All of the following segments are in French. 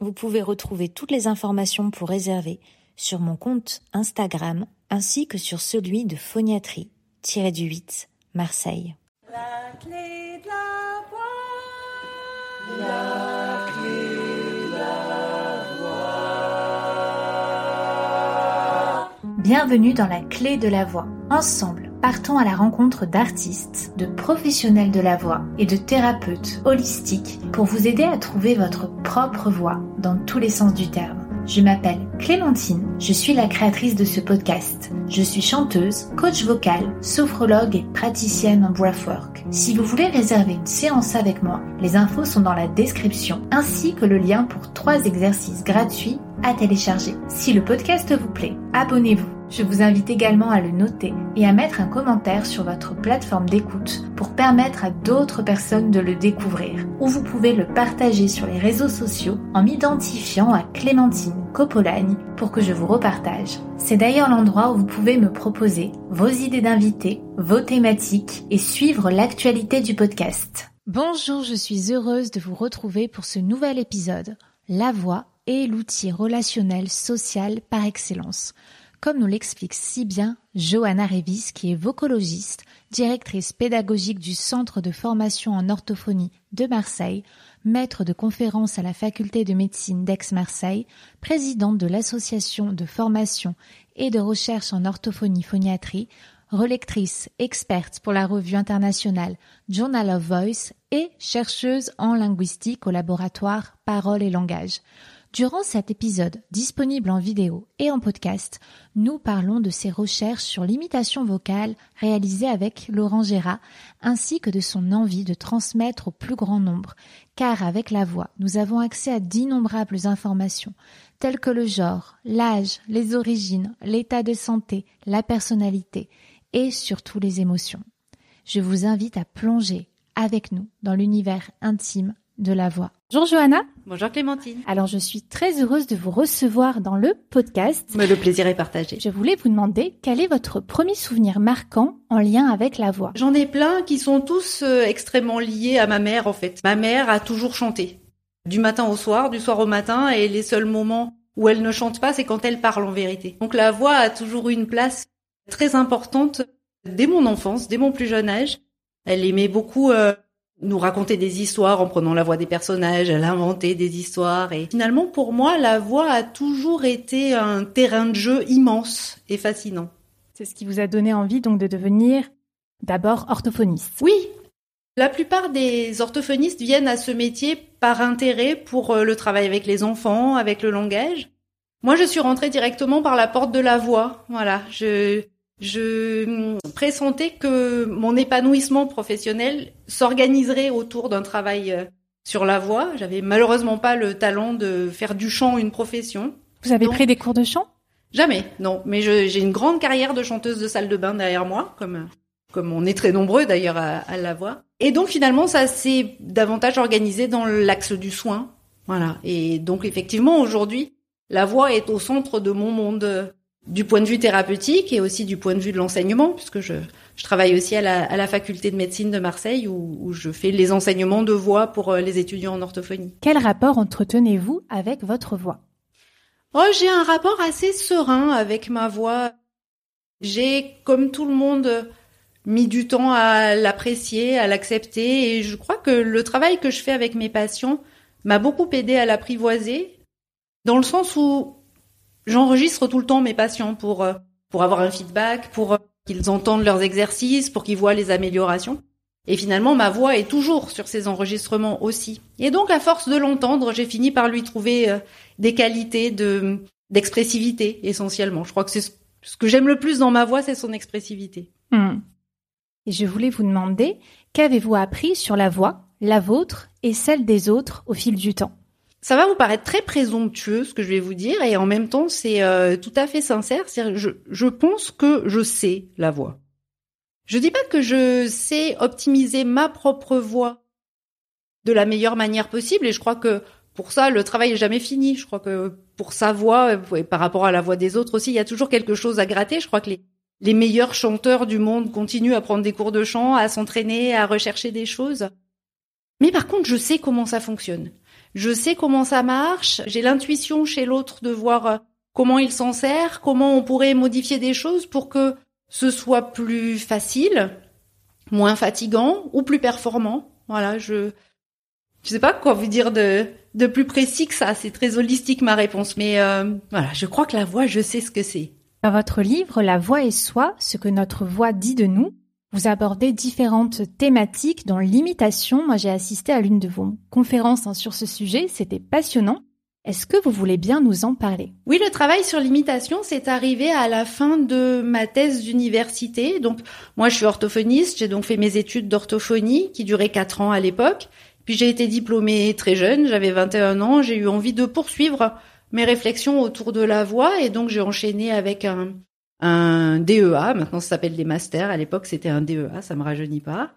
Vous pouvez retrouver toutes les informations pour réserver sur mon compte Instagram ainsi que sur celui de phoniatrie-du-8 Marseille. La clé de la voix. La clé de la voix. Bienvenue dans la clé de la voix. Ensemble, partons à la rencontre d'artistes, de professionnels de la voix et de thérapeutes holistiques pour vous aider à trouver votre propre voix dans tous les sens du terme. Je m'appelle Clémentine, je suis la créatrice de ce podcast. Je suis chanteuse, coach vocal, sophrologue et praticienne en breathwork. Si vous voulez réserver une séance avec moi, les infos sont dans la description ainsi que le lien pour trois exercices gratuits à télécharger. Si le podcast vous plaît, abonnez-vous. Je vous invite également à le noter et à mettre un commentaire sur votre plateforme d'écoute pour permettre à d'autres personnes de le découvrir. Ou vous pouvez le partager sur les réseaux sociaux en m'identifiant à Clémentine Copolagne pour que je vous repartage. C'est d'ailleurs l'endroit où vous pouvez me proposer vos idées d'invités, vos thématiques et suivre l'actualité du podcast. Bonjour, je suis heureuse de vous retrouver pour ce nouvel épisode. La voix est l'outil relationnel social par excellence comme nous l'explique si bien Johanna Revis, qui est vocologiste, directrice pédagogique du Centre de formation en orthophonie de Marseille, maître de conférences à la faculté de médecine d'Aix-Marseille, présidente de l'association de formation et de recherche en orthophonie phoniatrie, relectrice experte pour la revue internationale Journal of Voice et chercheuse en linguistique au laboratoire Parole et Langage. Durant cet épisode, disponible en vidéo et en podcast, nous parlons de ses recherches sur l'imitation vocale réalisée avec Laurent Gérard, ainsi que de son envie de transmettre au plus grand nombre, car avec la voix, nous avons accès à d'innombrables informations, telles que le genre, l'âge, les origines, l'état de santé, la personnalité, et surtout les émotions. Je vous invite à plonger avec nous dans l'univers intime de la voix. Bonjour Johanna. Bonjour Clémentine. Alors je suis très heureuse de vous recevoir dans le podcast. Mais le plaisir est partagé. Je voulais vous demander quel est votre premier souvenir marquant en lien avec la voix? J'en ai plein qui sont tous euh, extrêmement liés à ma mère en fait. Ma mère a toujours chanté. Du matin au soir, du soir au matin et les seuls moments où elle ne chante pas, c'est quand elle parle en vérité. Donc la voix a toujours eu une place très importante dès mon enfance, dès mon plus jeune âge. Elle aimait beaucoup euh, nous raconter des histoires en prenant la voix des personnages, elle inventait des histoires et finalement pour moi la voix a toujours été un terrain de jeu immense et fascinant. C'est ce qui vous a donné envie donc de devenir d'abord orthophoniste. Oui. La plupart des orthophonistes viennent à ce métier par intérêt pour euh, le travail avec les enfants, avec le langage. Moi, je suis rentrée directement par la porte de la voix. Voilà, je je pressentais que mon épanouissement professionnel s'organiserait autour d'un travail euh, sur la voix. J'avais malheureusement pas le talent de faire du chant une profession. Vous avez pris des cours de chant? Jamais, non. Mais j'ai une grande carrière de chanteuse de salle de bain derrière moi, comme comme on est très nombreux d'ailleurs à, à la voix. Et donc finalement, ça s'est davantage organisé dans l'axe du soin. Voilà. Et donc effectivement, aujourd'hui, la voix est au centre de mon monde du point de vue thérapeutique et aussi du point de vue de l'enseignement, puisque je, je travaille aussi à la, à la, faculté de médecine de Marseille où, où, je fais les enseignements de voix pour euh, les étudiants en orthophonie. Quel rapport entretenez-vous avec votre voix? Oh, j'ai un rapport assez serein avec ma voix. J'ai, comme tout le monde, mis du temps à l'apprécier, à l'accepter, et je crois que le travail que je fais avec mes patients m'a beaucoup aidé à l'apprivoiser, dans le sens où J'enregistre tout le temps mes patients pour euh, pour avoir un feedback, pour euh, qu'ils entendent leurs exercices, pour qu'ils voient les améliorations. Et finalement, ma voix est toujours sur ces enregistrements aussi. Et donc, à force de l'entendre, j'ai fini par lui trouver euh, des qualités de d'expressivité essentiellement. Je crois que c'est ce que j'aime le plus dans ma voix, c'est son expressivité. Hmm. Et je voulais vous demander, qu'avez-vous appris sur la voix, la vôtre et celle des autres au fil du temps? Ça va vous paraître très présomptueux ce que je vais vous dire et en même temps c'est euh, tout à fait sincère. Je, je pense que je sais la voix. Je dis pas que je sais optimiser ma propre voix de la meilleure manière possible et je crois que pour ça le travail est jamais fini. Je crois que pour sa voix et par rapport à la voix des autres aussi, il y a toujours quelque chose à gratter. Je crois que les les meilleurs chanteurs du monde continuent à prendre des cours de chant, à s'entraîner, à rechercher des choses. Mais par contre, je sais comment ça fonctionne. Je sais comment ça marche. J'ai l'intuition chez l'autre de voir euh, comment il s'en sert, comment on pourrait modifier des choses pour que ce soit plus facile, moins fatigant ou plus performant. Voilà, je je sais pas quoi vous dire de de plus précis que ça. C'est très holistique ma réponse, mais euh, voilà, je crois que la voix, je sais ce que c'est. Dans votre livre La voix et soi, ce que notre voix dit de nous, vous abordez différentes thématiques dont l'imitation. Moi, j'ai assisté à l'une de vos conférences hein, sur ce sujet. C'était passionnant. Est-ce que vous voulez bien nous en parler? Oui, le travail sur l'imitation, c'est arrivé à la fin de ma thèse d'université. Donc, moi, je suis orthophoniste. J'ai donc fait mes études d'orthophonie qui duraient quatre ans à l'époque. Puis j'ai été diplômée très jeune. J'avais 21 ans. J'ai eu envie de poursuivre mes réflexions autour de la voix et donc j'ai enchaîné avec un, un DEA, maintenant ça s'appelle des masters, à l'époque c'était un DEA, ça me rajeunit pas.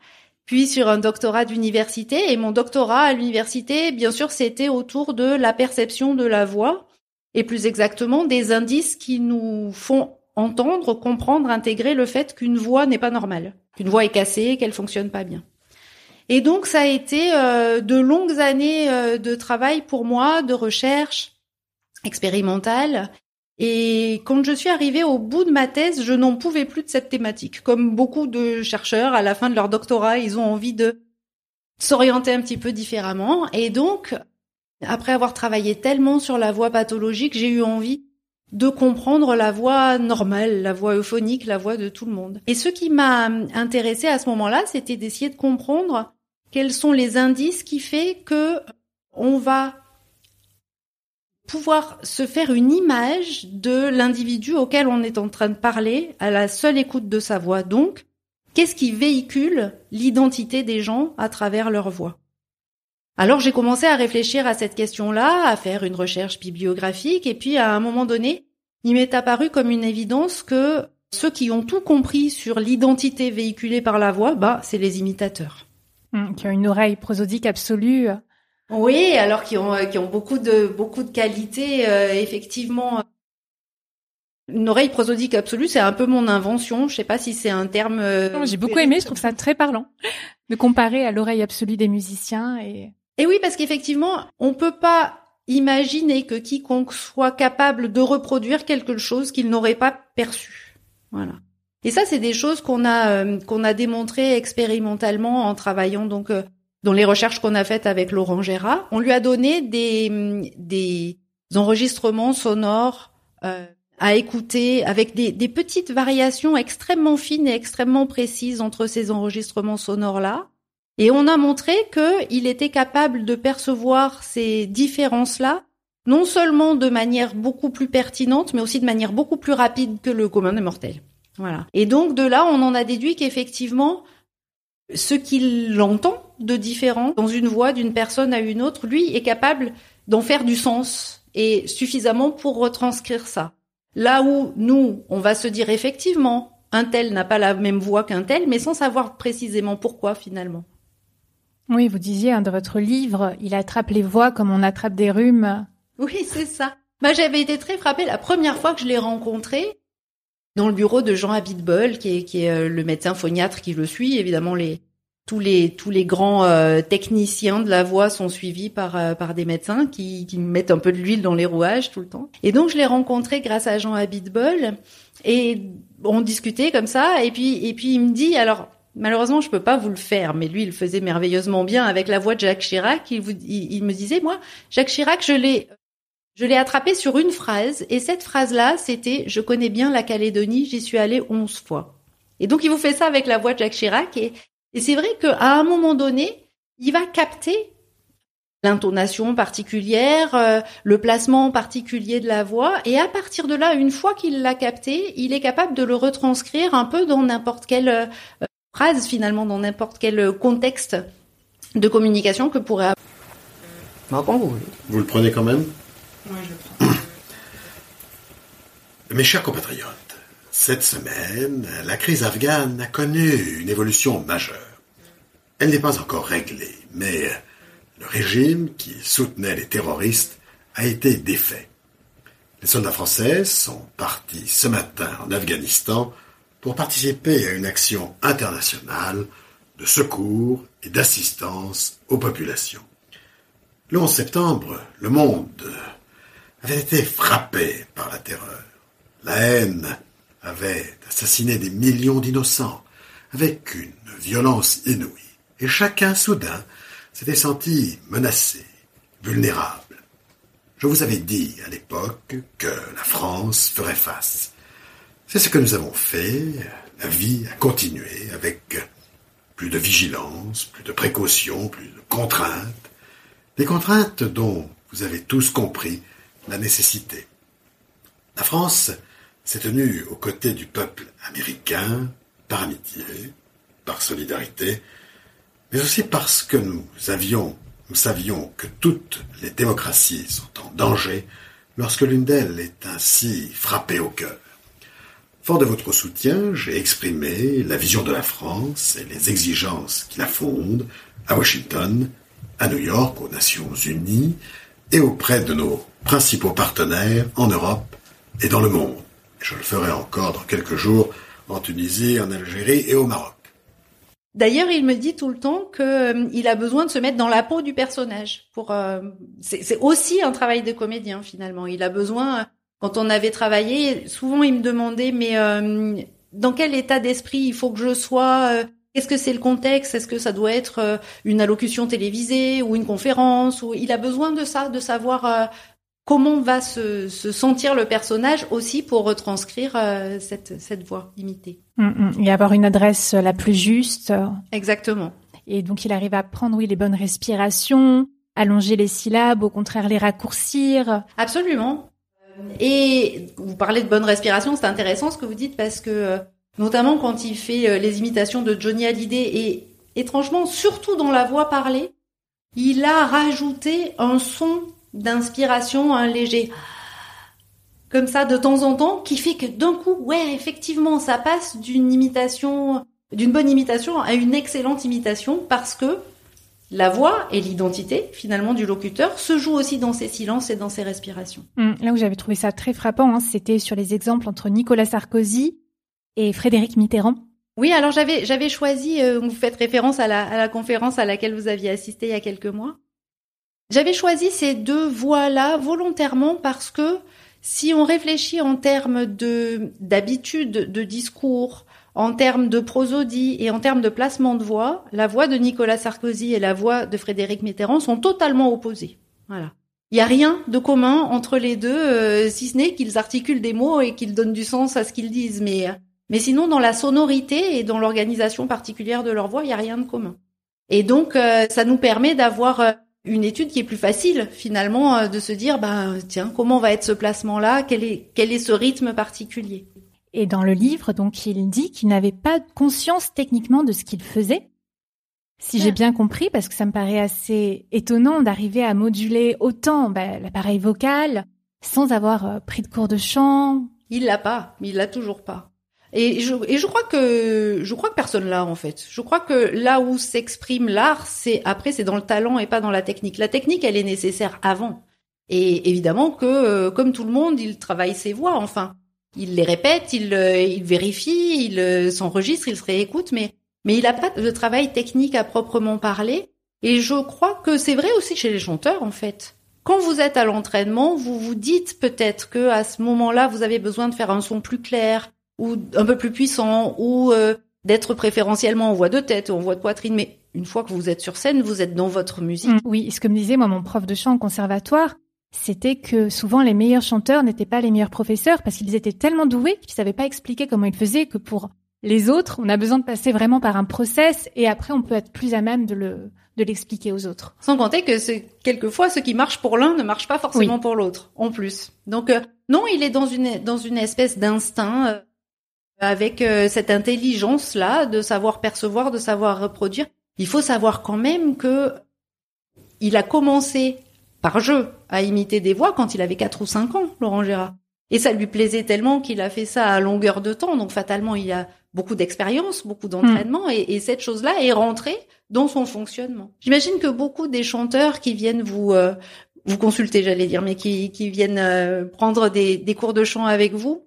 Puis sur un doctorat d'université et mon doctorat à l'université, bien sûr, c'était autour de la perception de la voix et plus exactement des indices qui nous font entendre, comprendre, intégrer le fait qu'une voix n'est pas normale, qu'une voix est cassée, qu'elle fonctionne pas bien. Et donc ça a été euh, de longues années euh, de travail pour moi, de recherche, expérimentale. Et quand je suis arrivée au bout de ma thèse, je n'en pouvais plus de cette thématique. Comme beaucoup de chercheurs, à la fin de leur doctorat, ils ont envie de s'orienter un petit peu différemment. Et donc, après avoir travaillé tellement sur la voix pathologique, j'ai eu envie de comprendre la voix normale, la voix euphonique, la voix de tout le monde. Et ce qui m'a intéressé à ce moment-là, c'était d'essayer de comprendre quels sont les indices qui fait que on va pouvoir se faire une image de l'individu auquel on est en train de parler à la seule écoute de sa voix. Donc, qu'est-ce qui véhicule l'identité des gens à travers leur voix? Alors j'ai commencé à réfléchir à cette question-là, à faire une recherche bibliographique, et puis à un moment donné, il m'est apparu comme une évidence que ceux qui ont tout compris sur l'identité véhiculée par la voix, bah, c'est les imitateurs. Hum, qui ont une oreille prosodique absolue. Oui, alors qui ont qui ont beaucoup de beaucoup de qualités euh, effectivement. Une oreille prosodique absolue, c'est un peu mon invention. Je sais pas si c'est un terme. Euh, j'ai beaucoup aimé. Je trouve ça très parlant de comparer à l'oreille absolue des musiciens et. Et oui, parce qu'effectivement, on peut pas imaginer que quiconque soit capable de reproduire quelque chose qu'il n'aurait pas perçu. Voilà. Et ça, c'est des choses qu'on a euh, qu'on a démontré expérimentalement en travaillant donc dans les recherches qu'on a faites avec Laurent Gérard, on lui a donné des, des enregistrements sonores euh, à écouter avec des, des, petites variations extrêmement fines et extrêmement précises entre ces enregistrements sonores-là. Et on a montré qu'il était capable de percevoir ces différences-là, non seulement de manière beaucoup plus pertinente, mais aussi de manière beaucoup plus rapide que le commun des mortels. Voilà. Et donc de là, on en a déduit qu'effectivement, ce qu'il entend de différent dans une voix d'une personne à une autre, lui est capable d'en faire du sens et suffisamment pour retranscrire ça. Là où nous, on va se dire effectivement, un tel n'a pas la même voix qu'un tel, mais sans savoir précisément pourquoi finalement. Oui, vous disiez hein, dans votre livre, il attrape les voix comme on attrape des rhumes. Oui, c'est ça. Bah, j'avais été très frappée la première fois que je l'ai rencontré dans le bureau de Jean Abitbol, qui est, qui est euh, le médecin phoniatre qui le suit. Évidemment, les, tous les tous les grands euh, techniciens de la voix sont suivis par euh, par des médecins qui, qui mettent un peu de l'huile dans les rouages tout le temps. Et donc je l'ai rencontré grâce à Jean Abitbol et on discutait comme ça et puis et puis il me dit alors malheureusement je peux pas vous le faire mais lui il le faisait merveilleusement bien avec la voix de Jacques Chirac il, vous, il me disait moi Jacques Chirac je l'ai je l'ai attrapé sur une phrase et cette phrase là c'était je connais bien la Calédonie j'y suis allé onze fois. Et donc il vous fait ça avec la voix de Jacques Chirac et et c'est vrai qu'à un moment donné, il va capter l'intonation particulière, euh, le placement particulier de la voix, et à partir de là, une fois qu'il l'a capté, il est capable de le retranscrire un peu dans n'importe quelle euh, phrase, finalement, dans n'importe quel contexte de communication que pourrait Bah, quand vous voulez. Vous le prenez quand même? Mes chers compatriotes, cette semaine, la crise afghane a connu une évolution majeure. Elle n'est pas encore réglée, mais le régime qui soutenait les terroristes a été défait. Les soldats français sont partis ce matin en Afghanistan pour participer à une action internationale de secours et d'assistance aux populations. Le 11 septembre, le monde avait été frappé par la terreur. La haine avait assassiné des millions d'innocents avec une violence inouïe. Et chacun, soudain, s'était senti menacé, vulnérable. Je vous avais dit à l'époque que la France ferait face. C'est ce que nous avons fait. La vie a continué avec plus de vigilance, plus de précautions, plus de contraintes. Des contraintes dont vous avez tous compris la nécessité. La France s'est tenue aux côtés du peuple américain par amitié, par solidarité, mais aussi parce que nous nous savions que toutes les démocraties sont en danger lorsque l'une d'elles est ainsi frappée au cœur. Fort de votre soutien, j'ai exprimé la vision de la France et les exigences qui la fondent à Washington, à New York, aux Nations Unies et auprès de nos principaux partenaires en Europe et dans le monde. Je le ferai encore dans quelques jours en Tunisie, en Algérie et au Maroc. D'ailleurs, il me dit tout le temps que euh, a besoin de se mettre dans la peau du personnage. Pour euh, c'est aussi un travail de comédien finalement. Il a besoin. Quand on avait travaillé, souvent il me demandait mais euh, dans quel état d'esprit il faut que je sois. Qu'est-ce que c'est le contexte? Est-ce que ça doit être une allocution télévisée ou une conférence Ou il a besoin de ça, de savoir comment va se, se, sentir le personnage aussi pour retranscrire euh, cette, cette voix imitée. Mm, mm. et avoir une adresse la plus juste. Exactement. Et donc il arrive à prendre oui les bonnes respirations, allonger les syllabes, au contraire les raccourcir. Absolument. Et vous parlez de bonne respiration, c'est intéressant ce que vous dites parce que euh, notamment quand il fait euh, les imitations de Johnny Hallyday et étrangement surtout dans la voix parlée, il a rajouté un son d'inspiration, un léger comme ça de temps en temps, qui fait que d'un coup, ouais, effectivement, ça passe d'une imitation, d'une bonne imitation à une excellente imitation parce que la voix et l'identité finalement du locuteur se jouent aussi dans ses silences et dans ses respirations. Hum, là où j'avais trouvé ça très frappant, hein, c'était sur les exemples entre Nicolas Sarkozy et Frédéric Mitterrand. Oui, alors j'avais j'avais choisi, euh, vous faites référence à la, à la conférence à laquelle vous aviez assisté il y a quelques mois. J'avais choisi ces deux voies-là volontairement parce que si on réfléchit en termes de d'habitude de discours, en termes de prosodie et en termes de placement de voix, la voix de Nicolas Sarkozy et la voix de Frédéric Mitterrand sont totalement opposées. Voilà. Il n'y a rien de commun entre les deux, euh, si ce n'est qu'ils articulent des mots et qu'ils donnent du sens à ce qu'ils disent. Mais, mais sinon, dans la sonorité et dans l'organisation particulière de leur voix, il n'y a rien de commun. Et donc, euh, ça nous permet d'avoir euh, une étude qui est plus facile finalement euh, de se dire bah tiens comment va être ce placement là quel est quel est ce rythme particulier? Et dans le livre donc il dit qu'il n'avait pas conscience techniquement de ce qu'il faisait si j'ai bien compris parce que ça me paraît assez étonnant d'arriver à moduler autant bah, l'appareil vocal sans avoir euh, pris de cours de chant. Il l'a pas mais il l'a toujours pas et je, et je crois que je crois que personne l'a en fait. Je crois que là où s'exprime l'art, c'est après c'est dans le talent et pas dans la technique. La technique, elle est nécessaire avant. Et évidemment que euh, comme tout le monde, il travaille ses voix. Enfin, il les répète, il, euh, il vérifie, il euh, s'enregistre, il se réécoute, mais mais il n'a pas de travail technique à proprement parler. Et je crois que c'est vrai aussi chez les chanteurs en fait. Quand vous êtes à l'entraînement, vous vous dites peut-être que à ce moment-là, vous avez besoin de faire un son plus clair, ou un peu plus puissant, ou euh, d'être préférentiellement en voix de tête ou en voix de poitrine. Mais une fois que vous êtes sur scène, vous êtes dans votre musique. Mm. Oui, ce que me disait moi mon prof de chant au conservatoire, c'était que souvent les meilleurs chanteurs n'étaient pas les meilleurs professeurs parce qu'ils étaient tellement doués qu'ils savaient pas expliquer comment ils faisaient que pour les autres, on a besoin de passer vraiment par un process et après on peut être plus à même de le de l'expliquer aux autres. Sans compter que c'est quelquefois ce qui marche pour l'un ne marche pas forcément pour l'autre en plus. Donc euh, non, il est dans une dans une espèce d'instinct euh, avec euh, cette intelligence là de savoir percevoir, de savoir reproduire. Il faut savoir quand même que il a commencé par jeu, à imiter des voix quand il avait 4 ou 5 ans, Laurent Gérard. Et ça lui plaisait tellement qu'il a fait ça à longueur de temps. Donc fatalement, il a beaucoup d'expérience, beaucoup d'entraînement, et, et, cette chose-là est rentrée dans son fonctionnement. J'imagine que beaucoup des chanteurs qui viennent vous euh, vous consulter, j'allais dire, mais qui, qui viennent euh, prendre des, des cours de chant avec vous,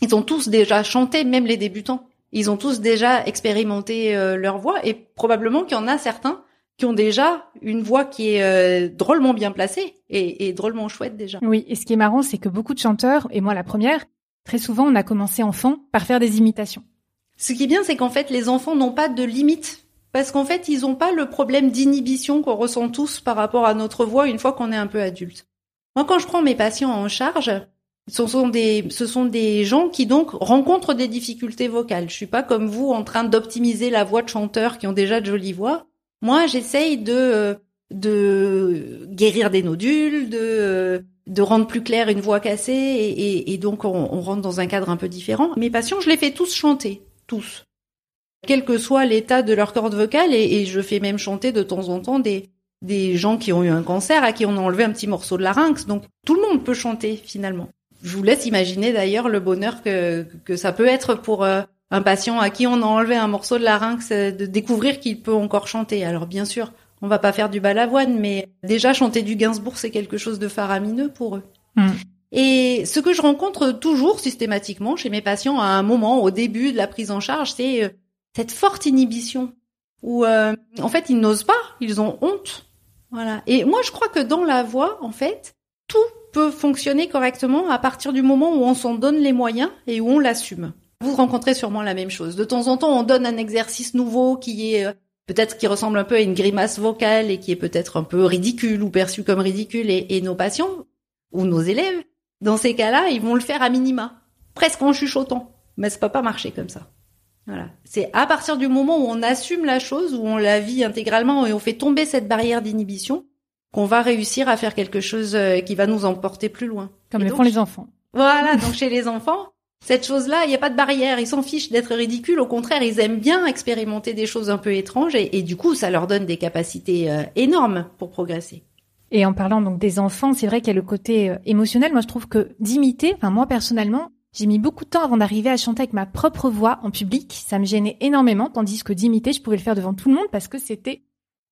ils ont tous déjà chanté, même les débutants. Ils ont tous déjà expérimenté euh, leur voix, et probablement qu'il y en a certains qui ont déjà une voix qui est euh, drôlement bien placée et, et, drôlement chouette déjà. Oui, et ce qui est marrant, c'est que beaucoup de chanteurs, et moi la première, très souvent on a commencé enfant par faire des imitations. Ce qui est bien, c'est qu'en fait les enfants n'ont pas de limite parce qu'en fait ils n'ont pas le problème d'inhibition qu'on ressent tous par rapport à notre voix une fois qu'on est un peu adulte. Moi, quand je prends mes patients en charge, ce sont des, gens qui donc rencontrent des difficultés vocales. Je suis pas comme vous en train d'optimiser la voix de chanteurs qui ont déjà de jolies voix. Moi, j'essaye de de guérir des nodules, de de rendre plus clair une voix cassée, et, donc on, rentre dans un cadre un peu différent. Mes patients, je les fais tous chanter, tous, quel que soit l'état de leur corde vocale, et, je fais même chanter de temps en temps des gens qui ont eu un cancer, à qui on a enlevé un petit morceau de larynx. Donc tout le monde peut chanter finalement. Je vous laisse imaginer d'ailleurs le bonheur que que ça peut être pour euh, un patient à qui on a enlevé un morceau de larynx, euh, de découvrir qu'il peut encore chanter. Alors bien sûr, on va pas faire du balavoine, mais déjà chanter du Gainsbourg, c'est quelque chose de faramineux pour eux. Mm. Et ce que je rencontre toujours systématiquement chez mes patients à un moment, au début de la prise en charge, c'est euh, cette forte inhibition où euh, en fait ils n'osent pas, ils ont honte. Voilà. Et moi je crois que dans la voix, en fait, tout peut fonctionner correctement à partir du moment où on s'en donne les moyens et où on l'assume. Vous rencontrez sûrement la même chose. De temps en temps, on donne un exercice nouveau qui est euh, peut-être qui ressemble un peu à une grimace vocale et qui est peut-être un peu ridicule ou perçu comme ridicule et, nos patients ou nos élèves, dans ces cas-là, ils vont le faire à minima, presque en chuchotant. Mais ça peut pas marcher comme ça. Voilà. C'est à partir du moment où on assume la chose, où on la vit intégralement et on fait tomber cette barrière d'inhibition, qu'on va réussir à faire quelque chose euh, qui va nous emporter plus loin. Comme le font les enfants. Voilà, donc chez les enfants, cette chose-là, il n'y a pas de barrière. Ils s'en fichent d'être ridicules. Au contraire, ils aiment bien expérimenter des choses un peu étranges et, du coup, ça leur donne des capacités euh, énormes pour progresser. Et en parlant donc des enfants, c'est vrai qu'il y a le côté euh, émotionnel. Moi, je trouve que d'imiter, enfin moi personnellement, j'ai mis beaucoup de temps avant d'arriver à chanter avec ma propre voix en public. Ça me gênait énormément, tandis que d'imiter, je pouvais le faire devant tout le monde parce que c'était,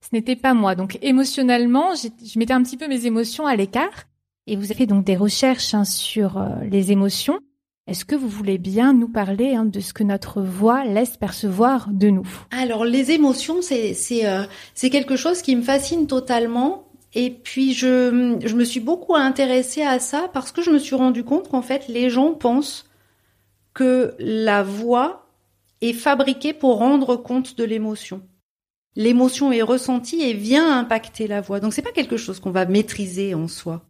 ce n'était pas moi. Donc émotionnellement, je mettais un petit peu mes émotions à l'écart. Et vous avez fait donc des recherches hein, sur euh, les émotions. Est-ce que vous voulez bien nous parler hein, de ce que notre voix laisse percevoir de nous? Alors les émotions, c'est euh, c'est quelque chose qui me fascine totalement. Et puis je je me suis beaucoup intéressée à ça parce que je me suis rendu compte qu'en fait les gens pensent que la voix est fabriquée pour rendre compte de l'émotion. L'émotion est ressentie et vient impacter la voix. Donc c'est pas quelque chose qu'on va maîtriser en soi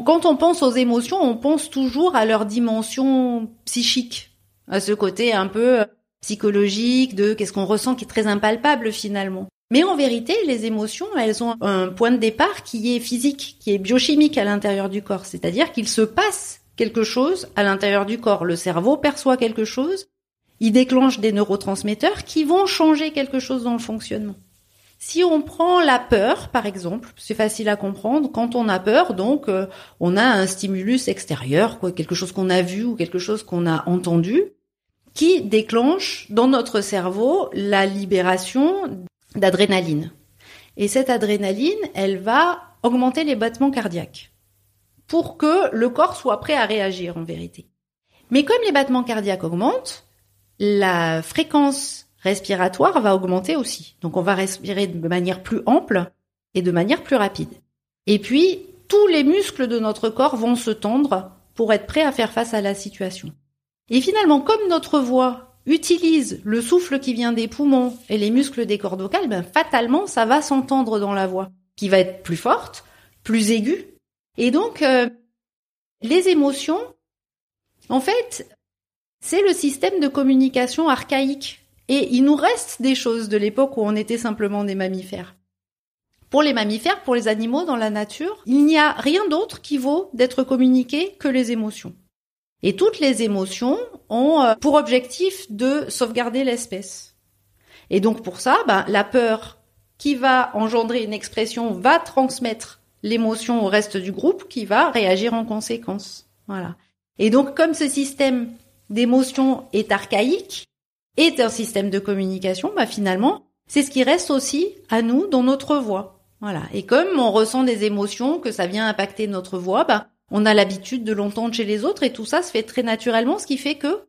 quand on pense aux émotions, on pense toujours à leur dimension psychique, à ce côté un peu euh, psychologique de qu'est-ce qu'on ressent qui est très impalpable finalement. Mais en vérité, les émotions, elles ont un point de départ qui est physique, qui est biochimique à l'intérieur du corps. C'est-à-dire qu'il se passe quelque chose à l'intérieur du corps. Le cerveau perçoit quelque chose, il déclenche des neurotransmetteurs qui vont changer quelque chose dans le fonctionnement. Si on prend la peur, par exemple, c'est facile à comprendre. Quand on a peur, donc, euh, on a un stimulus extérieur, quoi, quelque chose qu'on a vu ou quelque chose qu'on a entendu, qui déclenche dans notre cerveau la libération d'adrénaline. Et cette adrénaline, elle va augmenter les battements cardiaques pour que le corps soit prêt à réagir en vérité. Mais comme les battements cardiaques augmentent, la fréquence respiratoire va augmenter aussi. Donc on va respirer de manière plus ample et de manière plus rapide. Et puis, tous les muscles de notre corps vont se tendre pour être prêts à faire face à la situation. Et finalement, comme notre voix utilise le souffle qui vient des poumons et les muscles des cordes vocales, ben, fatalement, ça va s'entendre dans la voix, qui va être plus forte, plus aiguë. Et donc, euh, les émotions, en fait, c'est le système de communication archaïque et il nous reste des choses de l'époque où on était simplement des mammifères. Pour les mammifères, pour les animaux dans la nature, il n'y a rien d'autre qui vaut d'être communiqué que les émotions. Et toutes les émotions ont euh, pour objectif de sauvegarder l'espèce. Et donc pour ça, ben, la peur qui va engendrer une expression va transmettre l'émotion au reste du groupe qui va réagir en conséquence. Voilà. Et donc, comme ce système d'émotion est archaïque, est un système de communication, bah finalement, c'est ce qui reste aussi à nous dans notre voix. Voilà. Et comme on ressent des émotions, que ça vient impacter notre voix, bah, on a l'habitude de l'entendre chez les autres et tout ça se fait très naturellement, ce qui fait que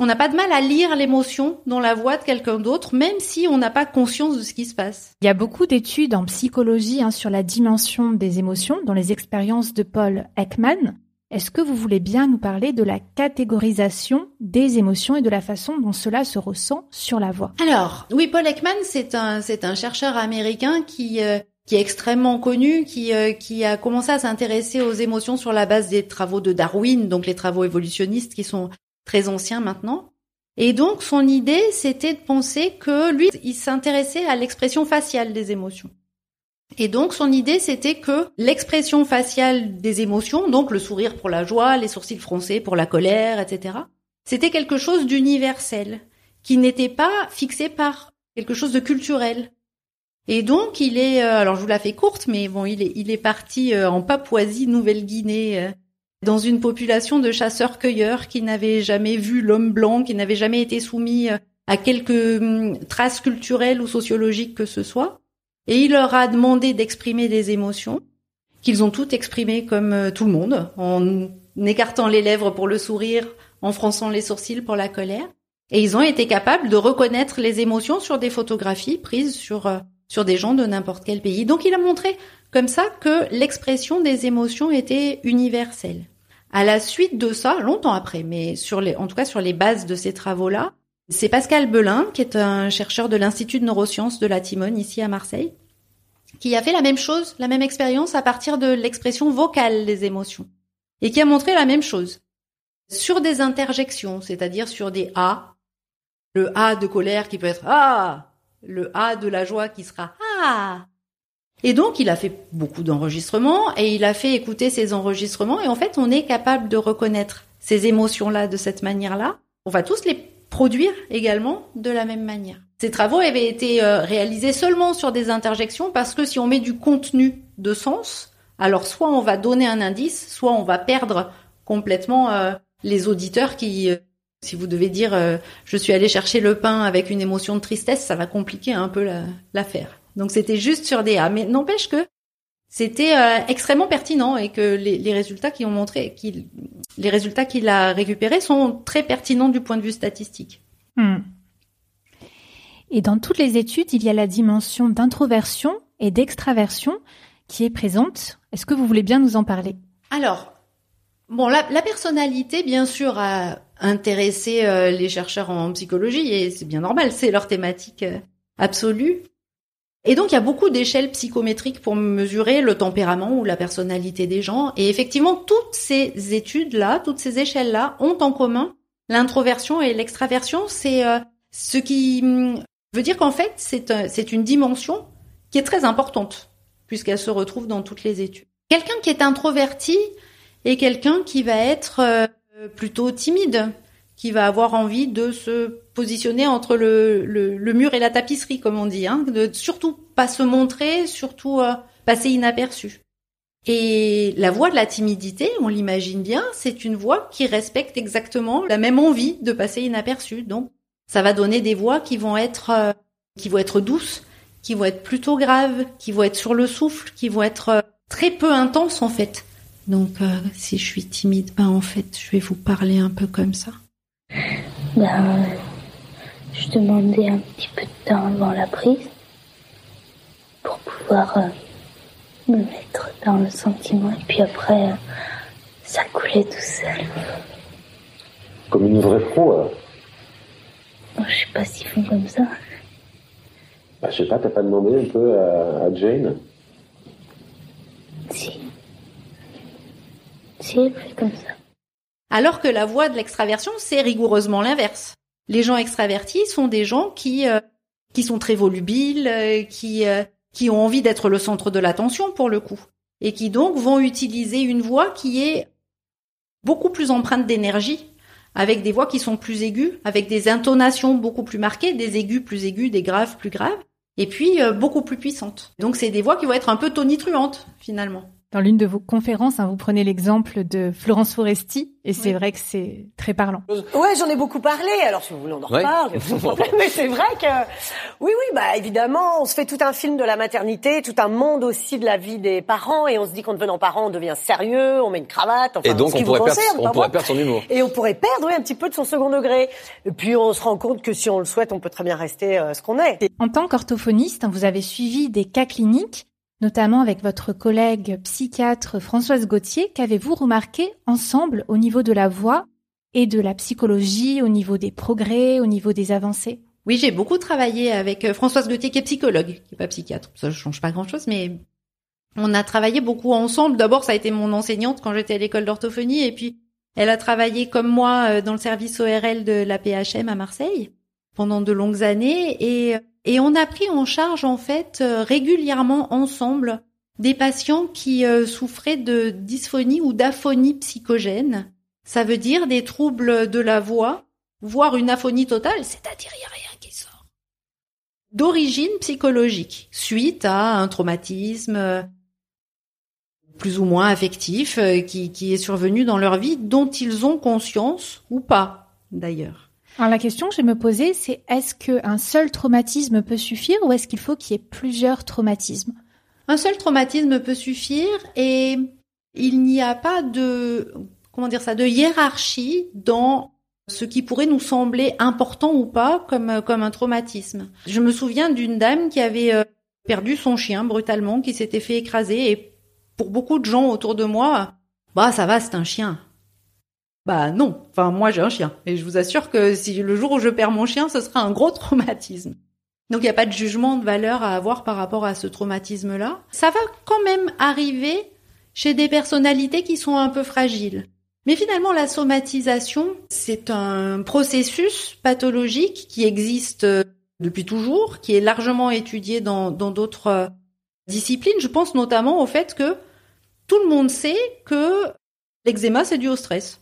on n'a pas de mal à lire l'émotion dans la voix de quelqu'un d'autre, même si on n'a pas conscience de ce qui se passe. Il y a beaucoup d'études en psychologie hein, sur la dimension des émotions dans les expériences de Paul Ekman. Est-ce que vous voulez bien nous parler de la catégorisation des émotions et de la façon dont cela se ressent sur la voix? Alors, oui, Paul Ekman, c'est un, chercheur américain qui, euh, qui est extrêmement connu, qui, euh, qui a commencé à s'intéresser aux émotions sur la base des travaux de Darwin, donc les travaux évolutionnistes qui sont très ancien maintenant. Et donc son idée, c'était de penser que lui, il s'intéressait à l'expression faciale des émotions. Et donc son idée, c'était que l'expression faciale des émotions, donc le sourire pour la joie, les sourcils froncés pour la colère, etc., c'était quelque chose d'universel, qui n'était pas fixé par quelque chose de culturel. Et donc il est, euh, alors je vous la fais courte, mais bon, il est, il est parti euh, en Papouasie, Nouvelle-Guinée, euh, dans une population de chasseurs-cueilleurs qui n'avaient jamais vu l'homme blanc, qui n'avaient jamais été soumis à quelque hum, traces culturelles ou sociologiques que ce soit. Et il leur a demandé d'exprimer des émotions, qu'ils ont toutes exprimées comme euh, tout le monde, en écartant les lèvres pour le sourire, en fronçant les sourcils pour la colère. Et ils ont été capables de reconnaître les émotions sur des photographies prises sur, euh, sur des gens de n'importe quel pays. Donc il a montré comme ça que l'expression des émotions était universelle. À la suite de ça, longtemps après, mais sur les, en tout cas sur les bases de ces travaux-là, c'est Pascal Belin, qui est un chercheur de l'Institut de neurosciences de la Timone ici à Marseille, qui a fait la même chose, la même expérience à partir de l'expression vocale des émotions, et qui a montré la même chose. Sur des interjections, c'est-à-dire sur des A, le A de colère qui peut être Ah, le A de la joie qui sera Ah, et donc, il a fait beaucoup d'enregistrements et il a fait écouter ces enregistrements. Et en fait, on est capable de reconnaître ces émotions-là de cette manière-là. On va tous les produire également de la même manière. Ces travaux avaient été euh, réalisés seulement sur des interjections parce que si on met du contenu de sens, alors soit on va donner un indice, soit on va perdre complètement euh, les auditeurs qui, euh, si vous devez dire je suis allé chercher le pain avec une émotion de tristesse, ça va compliquer un peu l'affaire. Donc c'était juste sur des A. Mais n'empêche que c'était euh, extrêmement pertinent et que les, résultats qui ont montré, qu'il, les résultats qu'il a récupérés sont très pertinents du point de vue statistique. Hmm. Et dans toutes les études, il y a la dimension d'introversion et d'extraversion qui est présente. Est-ce que vous voulez bien nous en parler? Alors, bon, la, personnalité, bien sûr, a intéressé euh, les chercheurs en psychologie et c'est bien normal, c'est leur thématique euh, absolue. Et donc, il y a beaucoup d'échelles psychométriques pour mesurer le tempérament ou la personnalité des gens. Et effectivement, toutes ces études-là, toutes ces échelles-là ont en commun l'introversion et l'extraversion. C'est euh, ce qui hum, veut dire qu'en fait, c'est euh, c'est une dimension qui est très importante puisqu'elle se retrouve dans toutes les études. Quelqu'un qui est introverti est quelqu'un qui va être euh, plutôt timide, qui va avoir envie de se positionner entre le, le, mur et la tapisserie, comme on dit, hein, de surtout pas se montrer, surtout euh, passer inaperçu. Et la voix de la timidité, on l'imagine bien, c'est une voix qui respecte exactement la même envie de passer inaperçu. Donc, ça va donner des voix qui vont être euh, qui vont être douces, qui vont être plutôt graves, qui vont être sur le souffle, qui vont être euh, très peu intenses en fait. Donc, si je suis timide, ben en fait, je vais vous parler un peu comme ça. Ben, je demandais un petit peu de temps avant la prise pour pouvoir euh, me mettre dans le sentiment et puis après, euh, ça coulait tout seul. Comme une vraie pro, alors oh, Je sais pas s'ils font comme ça. Bah, je sais pas, t'as pas demandé un peu à, Jane? Si. Si, elle fait comme ça. Alors que la voie de l'extraversion, c'est rigoureusement l'inverse. Les gens extravertis sont des gens qui euh, qui sont très volubiles, euh, qui euh, qui ont envie d'être le centre de l'attention pour le coup, et qui donc vont utiliser une voix qui est beaucoup plus empreinte d'énergie, avec des voix qui sont plus aiguës, avec des intonations beaucoup plus marquées, des aigus plus aigus, des graves plus graves. et puis euh, beaucoup plus puissantes. Donc c'est des voix qui vont être un peu tonitruantes finalement. Dans l'une de vos conférences, hein, vous prenez l'exemple de Florence Foresti, et c'est vrai que c'est très parlant. Ouais, j'en ai beaucoup parlé. Alors, si vous voulez, on en Ouais. reparle. Mais c'est vrai que, oui, oui, bah évidemment, on se fait tout un film de la maternité, tout un monde aussi de la vie des parents, et on se dit qu'en devenant parent, on devient sérieux, on met une cravate. Enfin, Et donc, ce qui on vous pourrait, perdre, concerne, on pas pourrait perdre son humour. Et on pourrait perdre oui, un petit peu de son second degré. Et puis on se rend compte que si on le souhaite, on peut très bien rester euh, ce qu'on est. En tant qu'orthophoniste, hein, vous avez suivi des cas cliniques, notamment avec votre collègue psychiatre Françoise Gauthier. Qu'avez-vous remarqué ensemble au niveau de la voix et de la psychologie, au niveau des progrès, au niveau des avancées? Oui, j'ai beaucoup travaillé avec euh, Françoise Gauthier, qui est psychologue, qui est pas psychiatre. Ça ne change pas grand-chose, mais on a travaillé beaucoup ensemble. D'abord, ça a été mon enseignante quand j'étais à l'école d'orthophonie, et puis elle a travaillé comme moi euh, dans le service ORL de la PHM à Marseille pendant de longues années, et, et on a pris en charge en fait euh, régulièrement ensemble des patients qui euh, souffraient de dysphonie ou d'aphonie psychogène. Ça veut dire des troubles de la voix, voire une aphonie totale, c'est-à-dire il n'y a rien qui sort. D'origine psychologique, suite à un traumatisme euh, plus ou moins affectif qui, qui est survenu dans leur vie, dont ils ont conscience ou pas, d'ailleurs. Alors la question que je me poser, c'est est-ce qu'un seul traumatisme peut suffire ou est-ce qu'il faut qu'il y ait plusieurs traumatismes? Un seul traumatisme peut suffire et il n'y a pas de comment dire ça de hiérarchie dans ce qui pourrait nous sembler important ou pas comme comme un traumatisme. Je me souviens d'une dame qui avait euh, perdu son chien brutalement, qui s'était fait écraser et pour beaucoup de gens autour de moi, bah ça va, c'est un chien. Bah non, enfin moi j'ai un chien et je vous assure que si le jour où je perds mon chien, ce sera un gros traumatisme. Donc il n'y a pas de jugement de valeur à avoir par rapport à ce traumatisme-là. Ça va quand même arriver chez des personnalités qui sont un peu fragiles. Mais finalement, la somatisation, c'est un processus pathologique qui existe euh, depuis toujours, qui est largement étudié dans d'autres euh, disciplines. Je pense notamment au fait que tout le monde sait que l'eczéma, c'est dû au stress.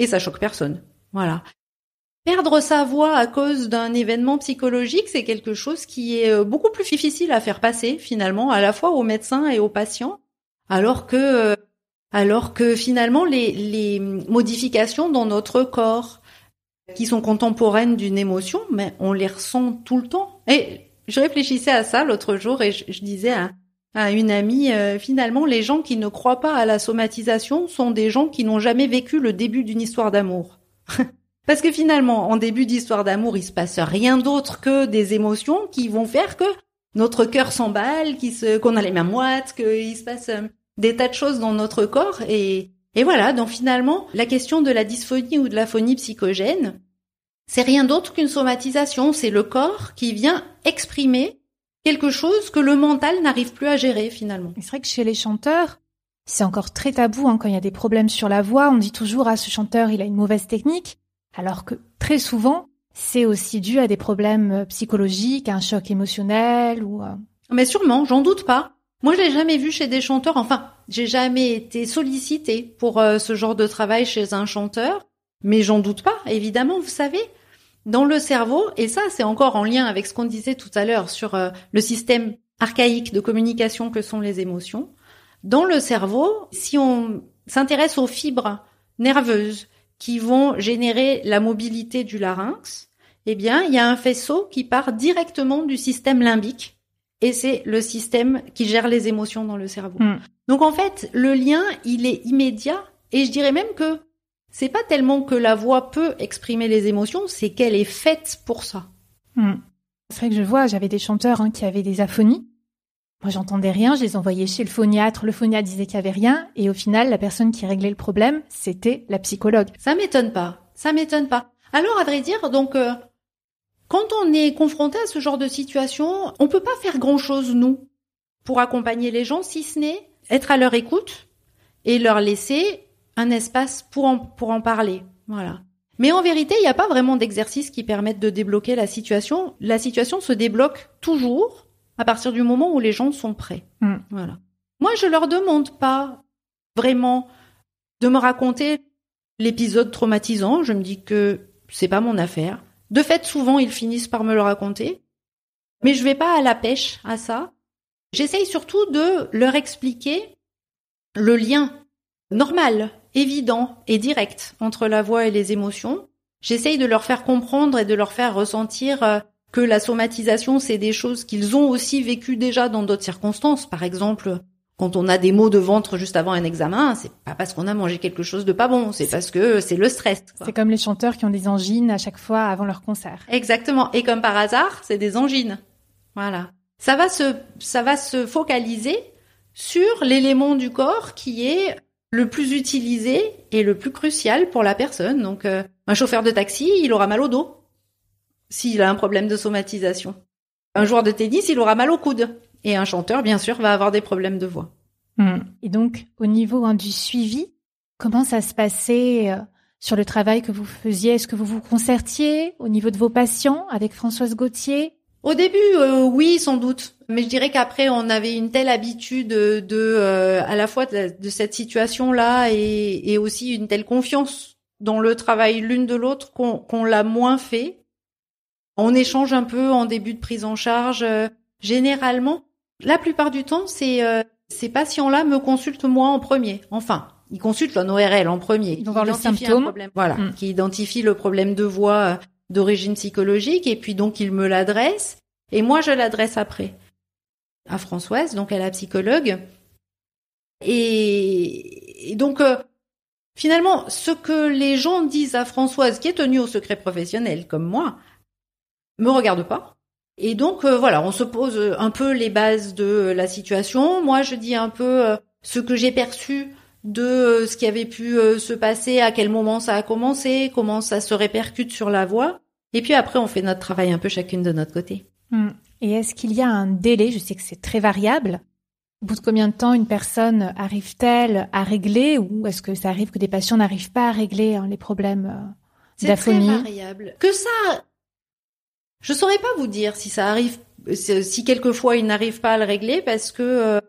Et ça choque personne. Voilà. Perdre sa voix à cause d'un événement psychologique, c'est quelque chose qui est euh, beaucoup plus difficile à faire passer finalement, à la fois aux médecins et aux patients, alors que, euh, alors que finalement les, les modifications dans notre corps, qui sont contemporaines d'une émotion, mais on les ressent tout le temps. Et je réfléchissais à ça l'autre jour et je, disais à une amie, euh, finalement, les gens qui ne croient pas à la somatisation sont des gens qui n'ont jamais vécu le début d'une histoire d'amour. Parce que finalement, en début d'histoire d'amour, il se passe rien d'autre que des émotions qui vont faire que notre cœur s'emballe, qui se, qu'on a les mains moites, qu'il se passe euh, des tas de choses dans notre corps et, et voilà. Donc finalement, la question de la dysphonie ou de l'aphonie psychogène, c'est rien d'autre qu'une somatisation. C'est le corps qui vient exprimer quelque chose que le mental n'arrive plus à gérer finalement. C'est vrai que chez les chanteurs, c'est encore très tabou hein, quand il y a des problèmes sur la voix. On dit toujours ah ce chanteur il a une mauvaise technique, alors que très souvent c'est aussi dû à des problèmes euh, psychologiques, à un choc émotionnel ou. euh, Mais sûrement, j'en doute pas. Moi, je l'ai jamais vu chez des chanteurs. Enfin, j'ai jamais été sollicitée pour euh, ce genre de travail chez un chanteur. Mais j'en doute pas, évidemment. Vous savez, dans le cerveau, et ça, c'est encore en lien avec ce qu'on disait tout à l'heure sur euh, le système archaïque de communication que sont les émotions. Dans le cerveau, si on s'intéresse aux fibres nerveuses qui vont générer la mobilité du larynx, eh bien, il y a un faisceau qui part directement du système limbique et c'est le système qui gère les émotions dans le cerveau. Hmm. Donc en fait, le lien, il est immédiat et je dirais même que c'est pas tellement que la voix peut exprimer les émotions, c'est qu'elle est faite pour ça. hmm. C'est vrai que je vois, j'avais des chanteurs hein, qui avaient des aphonies. Moi, j'entendais rien, je les envoyais chez le phoniatre, le phoniatre disait qu'il y avait rien, et au final, la personne qui réglait le problème, c'était la psychologue. Ça m'étonne pas. Ça m'étonne pas. Alors, à vrai dire, donc, euh, quand on est confronté à ce genre de situation, on peut pas faire grand chose, nous, pour accompagner les gens, si ce n'est être à leur écoute et leur laisser un espace pour en, pour en parler. Voilà. Mais en vérité, il n'y a pas vraiment d'exercice qui permettent de débloquer la situation. La situation se débloque toujours à partir du moment où les gens sont prêts. Mm. Voilà. Moi, je leur demande pas vraiment de me raconter l'épisode traumatisant. Je me dis que c'est pas mon affaire. De fait, souvent, ils finissent par me le raconter. Mais je vais pas à la pêche à ça. J'essaye surtout de leur expliquer le lien normal, évident et direct entre la voix et les émotions. J'essaye de leur faire comprendre et de leur faire ressentir euh, que la somatisation, c'est des choses qu'ils ont aussi vécues déjà dans d'autres circonstances. Par exemple, quand on a des maux de ventre juste avant un examen, c'est pas parce qu'on a mangé quelque chose de pas bon, c'est parce que c'est le stress. C'est comme les chanteurs qui ont des angines à chaque fois avant leur concert. Exactement. Et comme par hasard, c'est des angines. Voilà. Ça va se, ça va se focaliser sur l'élément du corps qui est le plus utilisé et le plus crucial pour la personne. Donc, euh, un chauffeur de taxi, il aura mal au dos s'il a un problème de somatisation. Un joueur de tennis, il aura mal au coude. Et un chanteur, bien sûr, va avoir des problèmes de voix. Hmm. Et donc, au niveau hein, du suivi, comment ça se passait euh, sur le travail que vous faisiez? Est-ce que vous vous concertiez au niveau de vos patients avec Françoise Gauthier? Au début, euh, oui, sans doute. Mais je dirais qu'après, on avait une telle habitude de, euh, à la fois de, de cette situation-là et, et aussi une telle confiance dans le travail l'une de l'autre qu'on qu'on l'a moins fait. On échange un peu en début de prise en charge. euh, généralement, la plupart du temps, c'est euh, ces patients-là me consultent moi en premier. Enfin, ils consultent un ORL en premier. Ils vont voir le symptôme. problème. Voilà, qui identifie le problème de voix euh, d'origine psychologique et puis donc ils me l'adressent et moi je l'adresse après à Françoise, donc à la psychologue. Et, et donc euh, finalement, ce que les gens disent à Françoise, qui est tenue au secret professionnel comme moi, me regarde pas. Et donc euh, voilà, on se pose un peu les bases de la situation. Moi, je dis un peu euh, ce que j'ai perçu de euh, ce qui avait pu euh, se passer, à quel moment ça a commencé, comment ça se répercute sur la voix. Et puis après, on fait notre travail un peu chacune de notre côté. Hmm. Et est-ce qu'il y a un délai? Je sais que c'est très variable. Au bout de combien de temps une personne arrive-t-elle à régler ou est-ce que ça arrive que des patients n'arrivent pas à régler hein, les problèmes euh, C'est très d'aphonie? variable. Que ça, je saurais pas vous dire si ça arrive, si quelquefois ils n'arrivent pas à le régler parce que euh,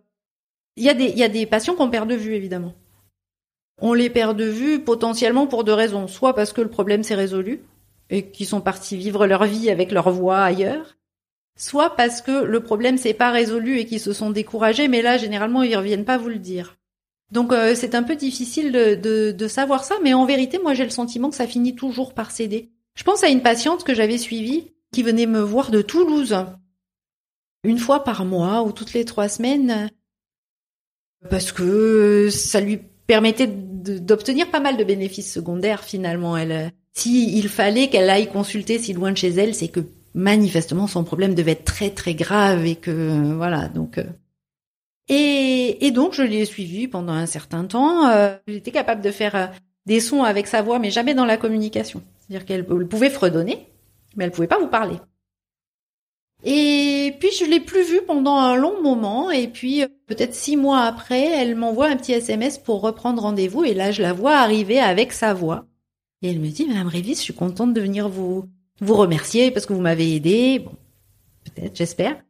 il y a des il y a des patients qu'on perd de vue évidemment. On les perd de vue potentiellement pour deux raisons, soit parce que le problème s'est résolu et qu'ils sont partis vivre leur vie avec leur voix ailleurs, soit parce que le problème s'est pas résolu et qu'ils se sont découragés, mais là généralement ils reviennent pas vous le dire. Donc euh, c'est un peu difficile de, de, de savoir ça, mais en vérité, moi j'ai le sentiment que ça finit toujours par céder. Je pense à une patiente que j'avais suivie qui venait me voir de Toulouse une fois par mois ou toutes les trois semaines parce que ça lui permettait d'obtenir pas mal de bénéfices secondaires finalement. Elle, si il fallait qu'elle aille consulter si loin de chez elle, c'est que manifestement son problème devait être très très grave et que voilà donc. euh, et, et donc je l'ai suivie pendant un certain temps. Euh, J'étais capable de faire euh, des sons avec sa voix, mais jamais dans la communication. C'est-à-dire qu'elle elle pouvait fredonner, mais elle pouvait pas vous parler. Et puis je l'ai plus vue pendant un long moment, et puis euh, peut-être six mois après, elle m'envoie un petit SMS pour reprendre rendez-vous, et là je la vois arriver avec sa voix. Et elle me dit, Madame Révis, je suis contente de venir vous vous remercier parce que vous m'avez aidé. Bon, peut-être, j'espère.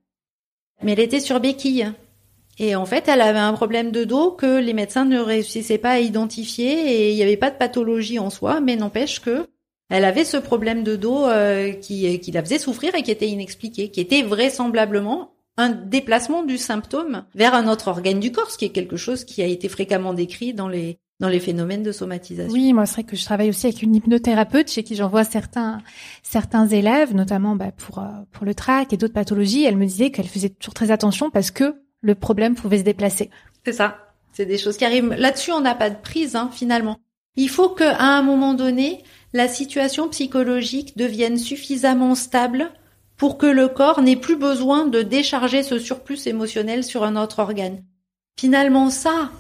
Mais elle était sur béquille. Et en fait, elle avait un problème de dos que les médecins ne réussissaient pas à identifier et il n'y avait pas de pathologie en soi, mais n'empêche que elle avait ce problème de dos euh, qui, qui la faisait souffrir et qui était inexpliqué, qui était vraisemblablement un déplacement du symptôme vers un autre organe du corps, ce qui est quelque chose qui a été fréquemment décrit dans les dans les phénomènes de somatisation. Oui, moi, c'est vrai que je travaille aussi avec une hypnothérapeute chez qui j'envoie certains certains élèves, notamment bah, pour euh, pour le trac et d'autres pathologies. Elle me disait qu'elle faisait toujours très attention parce que le problème pouvait se déplacer. C'est ça. C'est des choses qui arrivent. Là-dessus, on n'a pas de prise, hein, finalement. Il faut qu'à un moment donné, la situation psychologique devienne suffisamment stable pour que le corps n'ait plus besoin de décharger ce surplus émotionnel sur un autre organe. Finalement, ça,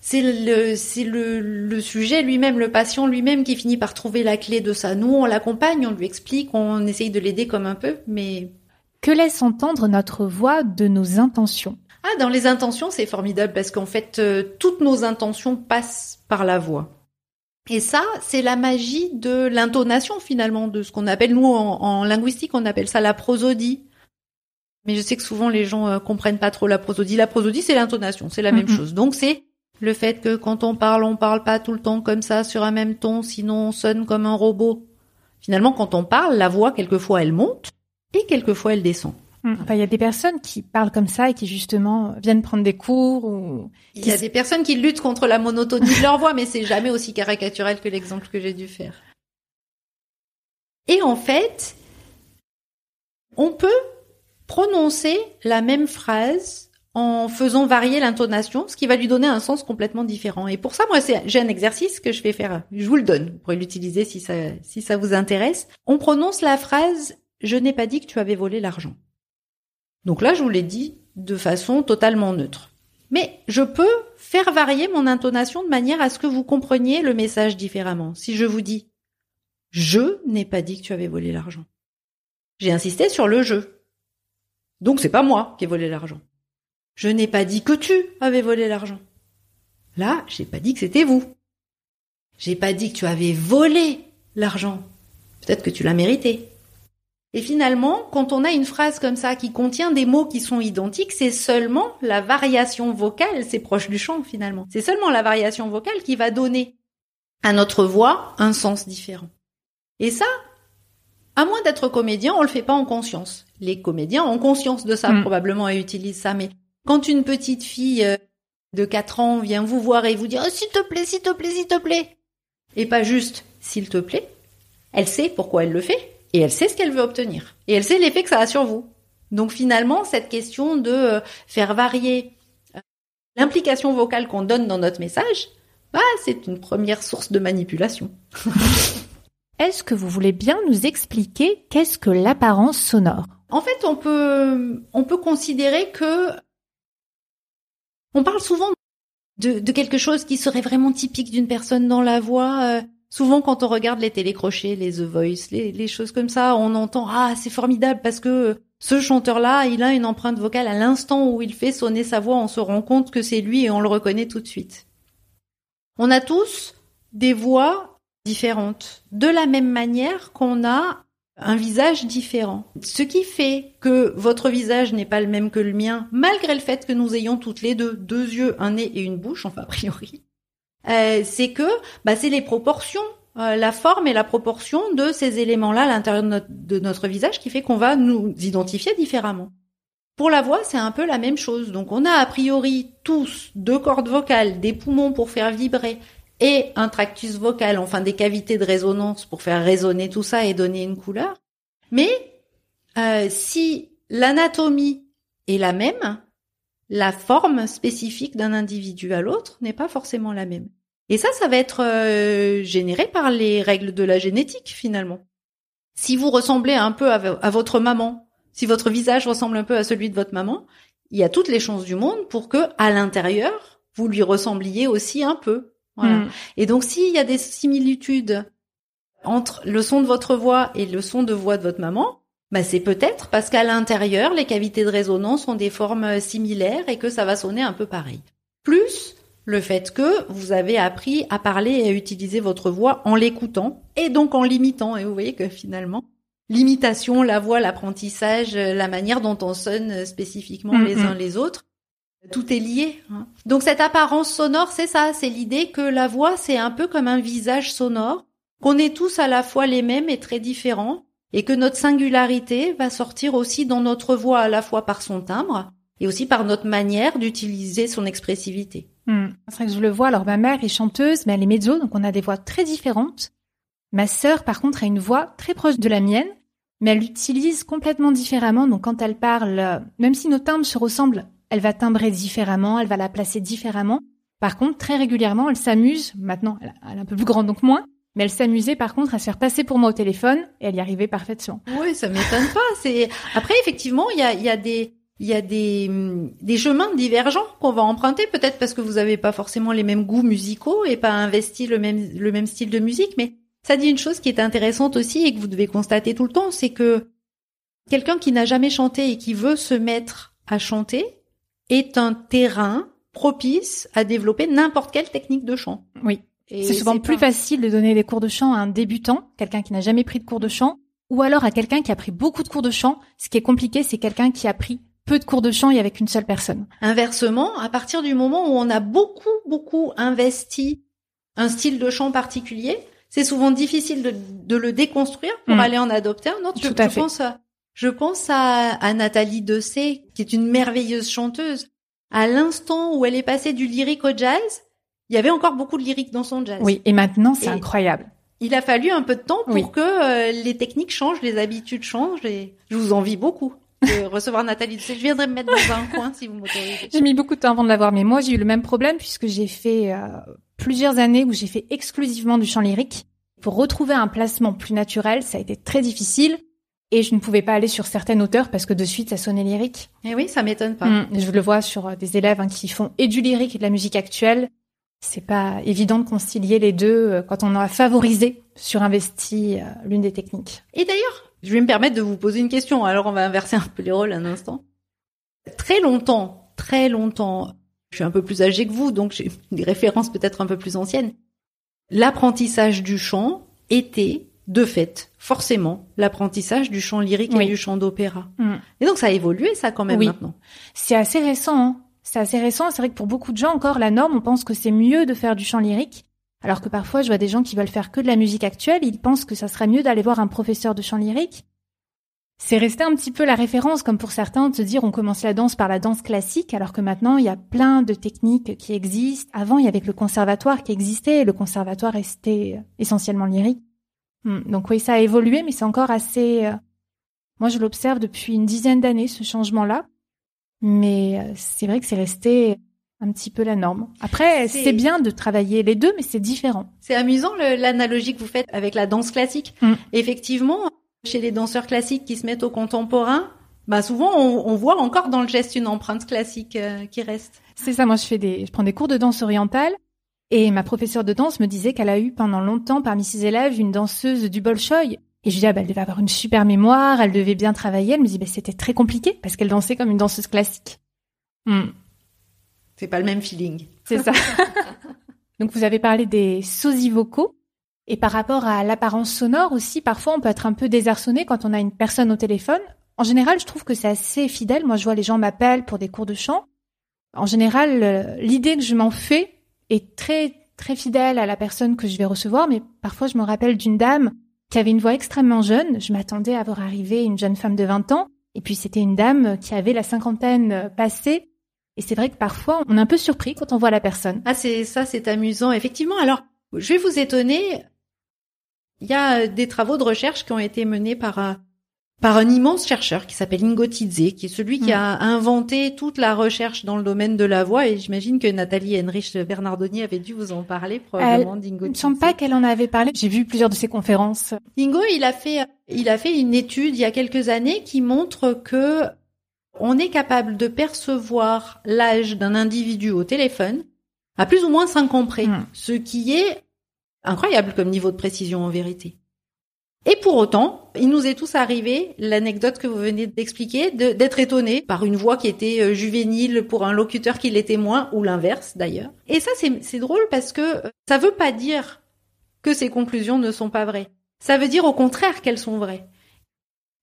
c'est le, c'est le, le sujet lui-même, le patient lui-même qui finit par trouver la clé de ça. Nous, on l'accompagne, on lui explique, on essaye de l'aider comme un peu, mais Que laisse entendre notre voix de nos intentions? Ah, dans les intentions, c'est formidable parce qu'en fait, euh, toutes nos intentions passent par la voix. Et ça, c'est la magie de l'intonation finalement, de ce qu'on appelle, nous, en, en linguistique, on appelle ça la prosodie. Mais je sais que souvent les gens euh, comprennent pas trop la prosodie. La prosodie, c'est l'intonation, c'est la même Mhm. chose. Donc c'est le fait que quand on parle, on parle pas tout le temps comme ça sur un même ton, sinon on sonne comme un robot. Finalement, quand on parle, la voix, quelquefois, elle monte. et quelquefois elle descend. Mm. Enfin, il y a des personnes qui parlent comme ça et qui justement viennent prendre des cours ou. Il y a des personnes qui luttent contre la monotonie de leur voix, mais c'est jamais aussi caricatural que l'exemple que j'ai dû faire. Et en fait, on peut prononcer la même phrase en faisant varier l'intonation, ce qui va lui donner un sens complètement différent. Et pour ça, moi, j'ai un exercice que je vais faire. Je vous le donne. Vous pourrez l'utiliser si ça, si ça vous intéresse. On prononce la phrase je n'ai pas dit que tu avais volé l'argent. Donc là, je vous l'ai dit de façon totalement neutre. Mais je peux faire varier mon intonation de manière à ce que vous compreniez le message différemment. Si je vous dis je n'ai pas dit que tu avais volé l'argent. J'ai insisté sur le je. Donc c'est pas moi qui ai volé l'argent. Je n'ai pas dit que tu avais volé l'argent. Là, j'ai pas dit que c'était vous. J'ai pas dit que tu avais volé l'argent. Peut-être que tu l'as mérité. Et finalement, quand on a une phrase comme ça qui contient des mots qui sont identiques, c'est seulement la variation vocale, c'est proche du chant finalement. C'est seulement la variation vocale qui va donner à notre voix un sens différent. Et ça, à moins d'être comédien, on le fait pas en conscience. Les comédiens ont conscience de ça mm. probablement et utilisent ça, mais quand une petite fille euh, de 4 ans vient vous voir et vous dit oh, s'il te plaît, s'il te plaît, s'il te plaît, et pas juste s'il te plaît, elle sait pourquoi elle le fait et elle sait ce qu'elle veut obtenir. Et elle sait l'effet que ça a sur vous. Donc finalement, cette question de euh, faire varier euh, l'implication vocale qu'on donne dans notre message, bah, c'est une première source de manipulation. Est-ce que vous voulez bien nous expliquer qu'est-ce que l'apparence sonore? En fait, on peut, on peut considérer que on parle souvent de, de quelque chose qui serait vraiment typique d'une personne dans la voix. Souvent, quand on regarde les télécrochés, les The Voice, les, choses comme ça, on entend ah c'est formidable parce que ce chanteur-là, il a une empreinte vocale à l'instant où il fait sonner sa voix, on se rend compte que c'est lui et on le reconnaît tout de suite. On a tous des voix différentes, de la même manière qu'on a un visage différent. Ce qui fait que votre visage n'est pas le même que le mien, malgré le fait que nous ayons toutes les deux deux yeux, un nez et une bouche, enfin a priori, euh, c'est que bah, c'est les proportions, euh, la forme et la proportion de ces éléments-là à l'intérieur de notre, visage qui fait qu'on va nous identifier différemment. Pour la voix, c'est un peu la même chose. Donc on a a priori tous deux cordes vocales, des poumons pour faire vibrer et un tractus vocal, enfin des cavités de résonance pour faire résonner tout ça et donner une couleur. Mais euh, si l'anatomie est la même, la forme spécifique d'un individu à l'autre n'est pas forcément la même. Et ça, ça va être euh, généré par les règles de la génétique finalement. Si vous ressemblez un peu à, votre maman, si votre visage ressemble un peu à celui de votre maman, il y a toutes les chances du monde pour que à l'intérieur vous lui ressembliez aussi un peu. Voilà. Hmm. Et donc s'il y a des similitudes entre le son de votre voix et le son de voix de votre maman, bah, c'est peut-être parce qu'à l'intérieur, les cavités de résonance ont des formes euh, similaires et que ça va sonner un peu pareil. Plus le fait que vous avez appris à parler et à utiliser votre voix en l'écoutant et donc en l'imitant. Et vous voyez que finalement, l'imitation, la voix, l'apprentissage, euh, la manière dont on sonne euh, spécifiquement les uns les autres, tout est lié. Hein. Donc cette apparence sonore, c'est ça, c'est l'idée que la voix, c'est un peu comme un visage sonore, qu'on est tous à la fois les mêmes et très différents, et que notre singularité va sortir aussi dans notre voix à la fois par son timbre et aussi par notre manière d'utiliser son expressivité. Hmm. C'est vrai que je le vois. Alors ma mère est chanteuse, mais elle est mezzo, donc on a des voix très différentes. Ma sœur, par contre, a une voix très proche de la mienne, mais elle l'utilise complètement différemment. Donc quand elle parle, même si nos timbres se ressemblent, elle va timbrer différemment, elle va la placer différemment. Par contre, très régulièrement, elle s'amuse. Maintenant, elle est un peu plus grande, donc moins. Mais elle s'amusait par contre à se faire passer pour moi au téléphone et elle y arrivait parfaitement. Oui, ça m'étonne pas. C'est après effectivement il y a, y a des il y a des, des chemins divergents qu'on va emprunter, peut-être parce que vous n'avez pas forcément les mêmes goûts musicaux et pas investi le même, le même style de musique, mais ça dit une chose qui est intéressante aussi et que vous devez constater tout le temps, c'est que quelqu'un qui n'a jamais chanté et qui veut se mettre à chanter est un terrain propice à développer n'importe quelle technique de chant. Oui. C'est souvent plus facile de donner des cours de chant à un débutant, quelqu'un qui n'a jamais pris de cours de chant, ou alors à quelqu'un qui a pris beaucoup de cours de chant. Ce qui est compliqué, c'est quelqu'un qui a pris peu de cours de chant et avec une seule personne. Inversement, à partir du moment où on a beaucoup, beaucoup investi un style de chant particulier, c'est souvent difficile de, le déconstruire pour mm. aller en adopter un autre. Tout à fait. pense Je pense à, à Nathalie Dessay, qui est une merveilleuse chanteuse. À l'instant où elle est passée du lyrique au jazz, il y avait encore beaucoup de lyrique dans son jazz. Oui, et maintenant c'est incroyable. Il a fallu un peu de temps pour Oui. que euh, les techniques changent, les habitudes changent, et je vous envie beaucoup de recevoir Nathalie. Je viendrai me mettre dans un coin si vous m'autorisez. J'ai mis beaucoup de temps avant de l'avoir, mais moi j'ai eu le même problème puisque j'ai fait euh, plusieurs années où j'ai fait exclusivement du chant lyrique. Pour retrouver un placement plus naturel, ça a été très difficile et je ne pouvais pas aller sur certaines hauteurs parce que de suite ça sonnait lyrique. Et oui, ça m'étonne pas. Mm, je le vois sur euh, des élèves hein, qui font et du lyrique et de la musique actuelle. C'est pas évident de concilier les deux euh, quand on a favorisé, surinvesti euh, l'une des techniques. Et d'ailleurs, je vais me permettre de vous poser une question. Alors, on va inverser un peu les rôles un instant. Très longtemps, très longtemps, je suis un peu plus âgée que vous, donc j'ai des références peut-être un peu plus anciennes. L'apprentissage du chant était, de fait, forcément, l'apprentissage du chant lyrique Oui. et du chant d'opéra. Mm. Et donc, ça a évolué, ça, quand même, Oui. maintenant. C'est assez récent. Hein. C'est assez récent. C'est vrai que pour beaucoup de gens encore, la norme, on pense que c'est mieux de faire du chant lyrique. Alors que parfois, je vois des gens qui veulent faire que de la musique actuelle. Ils pensent que ça serait mieux d'aller voir un professeur de chant lyrique. C'est resté un petit peu la référence, comme pour certains, de se dire on commence la danse par la danse classique, alors que maintenant, il y a plein de techniques qui existent. Avant, il y avait que le conservatoire qui existait, le conservatoire restait euh, essentiellement lyrique. Hmm, Donc oui, ça a évolué, mais c'est encore assez... euh, Moi, je l'observe depuis une dizaine d'années, ce changement-là. Mais euh, c'est vrai que c'est resté un petit peu la norme. Après, C'est- bien de travailler les deux, mais c'est différent. C'est amusant l'analogie que vous faites avec la danse classique. Mm. Effectivement, chez les danseurs classiques qui se mettent au contemporain, bah souvent on, on voit encore dans le geste une empreinte classique euh, qui reste. C'est ça, moi je fais des, je prends des cours de danse orientale et ma professeure de danse me disait qu'elle a eu pendant longtemps parmi ses élèves une danseuse du Bolchoï. Et je lui dis, ah bah, elle devait avoir une super mémoire, elle devait bien travailler. Elle me dit, bah, c'était très compliqué parce qu'elle dansait comme une danseuse classique. Hmm, C'est pas le même feeling. c'est ça. Donc vous avez parlé des sosies vocaux. Et par rapport à l'apparence sonore aussi, parfois on peut être un peu désarçonné quand on a une personne au téléphone. En général, je trouve que c'est assez fidèle. Moi, je vois les gens m'appellent pour des cours de chant. En général, euh, l'idée que je m'en fais est très très fidèle à la personne que je vais recevoir, mais parfois je me rappelle d'une dame qui avait une voix extrêmement jeune. Je m'attendais à voir arriver une jeune femme de 20 ans, et puis c'était une dame qui avait la cinquantaine euh, passée. Et c'est vrai que parfois on est un peu surpris quand on voit la personne. Ah c'est ça, c'est amusant effectivement. Alors je vais vous étonner. Il y a euh, des travaux de recherche qui ont été menés par un par un immense chercheur qui s'appelle Ingo Tidze, qui est celui qui Mm. a inventé toute la recherche dans le domaine de la voix. Et j'imagine que Nathalie Henrich Bernardoni avait dû vous en parler probablement d'Ingo Il me semble pas qu'elle en avait parlé. J'ai vu plusieurs de ses conférences. Ingo, il a fait, il a fait une étude il y a quelques années qui montre que on est capable de percevoir l'âge d'un individu au téléphone à plus ou moins 5 ans près, Mm. ce qui est incroyable comme niveau de précision en vérité. Et pour autant, il nous est tous arrivé l'anecdote que vous venez d'expliquer, de- d'être étonné par une voix qui était euh, juvénile pour un locuteur qui l'était moins, ou l'inverse d'ailleurs. Et ça, c'est drôle parce que euh, ça veut pas dire que ces conclusions ne sont pas vraies. Ça veut dire au contraire qu'elles sont vraies.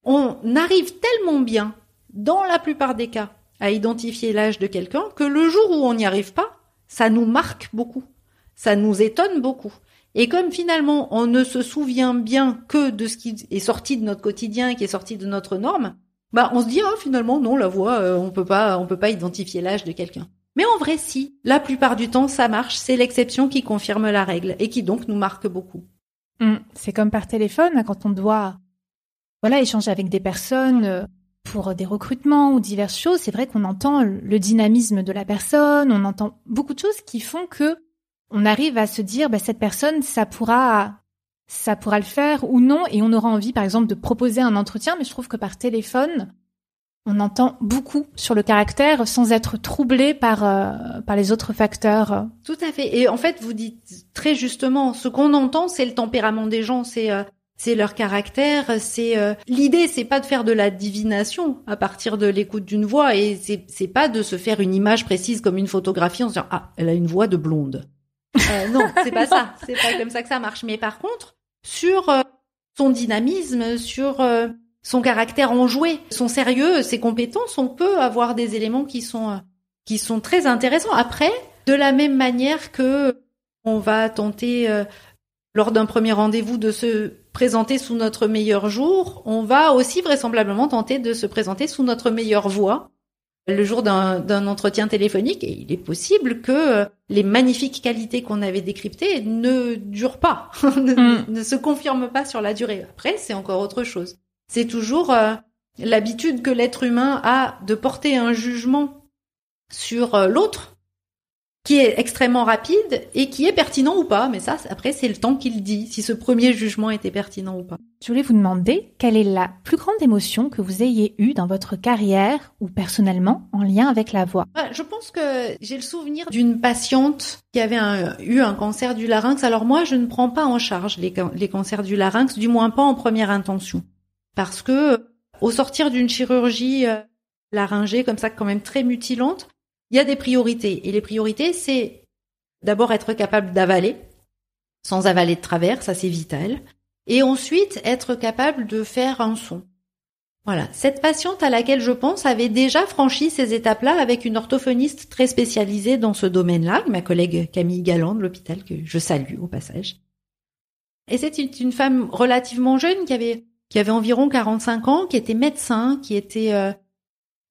On arrive tellement bien, dans la plupart des cas, à identifier l'âge de quelqu'un que le jour où on n'y arrive pas, ça nous marque beaucoup. Ça nous étonne beaucoup. Et comme finalement on ne se souvient bien que de ce qui est sorti de notre quotidien, qui est sorti de notre norme, bah on se dit ah finalement non la voix euh, on peut pas on peut pas identifier l'âge de quelqu'un. Mais en vrai si, la plupart du temps ça marche, c'est l'exception qui confirme la règle et qui donc nous marque beaucoup. Hmm, C'est comme par téléphone hein, quand on doit, voilà, échanger avec des personnes euh, pour des recrutements ou diverses choses. C'est vrai qu'on entend le dynamisme de la personne, on entend beaucoup de choses qui font que on arrive à se dire, bah, cette personne, ça pourra, ça pourra le faire ou non, et on aura envie, par exemple, de proposer un entretien. Mais je trouve que par téléphone, on entend beaucoup sur le caractère sans être troublé par euh, par les autres facteurs. Tout à fait. Et en fait, vous dites très justement, ce qu'on entend, c'est le tempérament des gens, c'est euh, c'est leur caractère, c'est euh, l'idée, c'est pas de faire de la divination à partir de l'écoute d'une voix, et c'est c'est pas de se faire une image précise comme une photographie en se disant ah elle a une voix de blonde. Euh, non, c'est pas ça, c'est pas comme ça que ça marche. Mais par contre, sur euh, son dynamisme, sur euh, son caractère enjoué, son sérieux, ses compétences, on peut avoir des éléments qui sont euh, qui sont très intéressants. Après, de la même manière que on va tenter lors d'un premier rendez-vous de se présenter sous notre meilleur jour, on va aussi vraisemblablement tenter de se présenter sous notre meilleure voix le jour d'un entretien téléphonique. Et il est possible que euh, les magnifiques qualités qu'on avait décryptées ne durent pas, ne, Mm. ne se confirment pas sur la durée. Après, c'est encore autre chose. C'est toujours euh, l'habitude que l'être humain a de porter un jugement sur euh, l'autre qui est extrêmement rapide et qui est pertinent ou pas. Mais ça, après, c'est le temps qu'il dit, si ce premier jugement était pertinent ou pas. Je voulais vous demander quelle est la plus grande émotion que vous ayez eue dans votre carrière ou personnellement en lien avec la voix? Ouais, Je pense que j'ai le souvenir d'une patiente qui avait un- eu un cancer du larynx. Alors moi, je ne prends pas en charge les, les cancers du larynx, du moins pas en première intention. Parce que au sortir d'une chirurgie euh, laryngée comme ça, quand même très mutilante, il y a des priorités. Et les priorités, c'est d'abord être capable d'avaler, sans avaler de travers, ça c'est vital. Et ensuite, être capable de faire un son. Voilà. Cette patiente à laquelle je pense avait déjà franchi ces étapes-là avec une orthophoniste très spécialisée dans ce domaine-là, ma collègue Camille Galland de l'hôpital, que je salue au passage. Et c'est une, femme relativement jeune qui avait, qui avait environ 45 ans, qui était médecin, qui était, euh,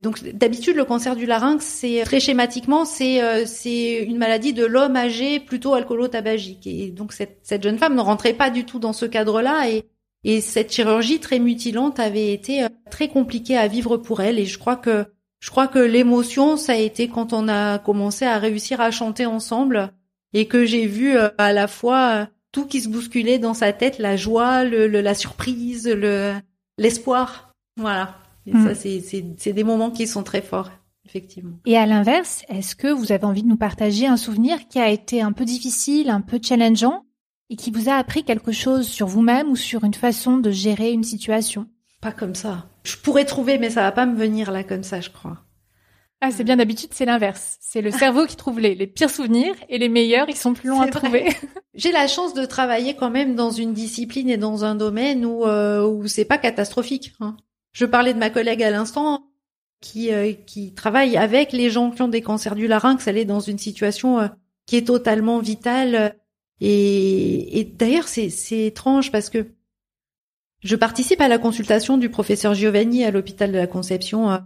donc d'habitude le cancer du larynx, c'est très schématiquement, c'est euh, c'est une maladie de l'homme âgé plutôt alcoolo-tabagique. Et donc cette, cette jeune femme ne rentrait pas du tout dans ce cadre-là et et cette chirurgie très mutilante avait été euh, très compliquée à vivre pour elle. Et je crois que je crois que l'émotion, ça a été quand on a commencé à réussir à chanter ensemble et que j'ai vu euh, à la fois euh, tout qui se bousculait dans sa tête, la joie, le, le- la surprise, le l'espoir. Voilà. Et Mm. ça, c'est c'est c'est des moments qui sont très forts, effectivement. Et à l'inverse, est-ce que vous avez envie de nous partager un souvenir qui a été un peu difficile, un peu challengeant et qui vous a appris quelque chose sur vous-même ou sur une façon de gérer une situation? Pas comme ça. Je pourrais trouver, mais ça va pas me venir là comme ça, je crois. Ah, c'est bien d'habitude, c'est l'inverse. C'est le cerveau qui trouve les, les pires souvenirs et les meilleurs, ils sont plus longs à vrai. trouver. J'ai la chance de travailler quand même dans une discipline et dans un domaine où euh, où c'est pas catastrophique. hein. Je parlais de ma collègue à l'instant qui euh, qui travaille avec les gens qui ont des cancers du larynx. Elle est dans une situation euh, qui est totalement vitale. Et, et d'ailleurs, c'est c'est étrange parce que je participe à la consultation du professeur Giovanni à l'hôpital de la Conception euh,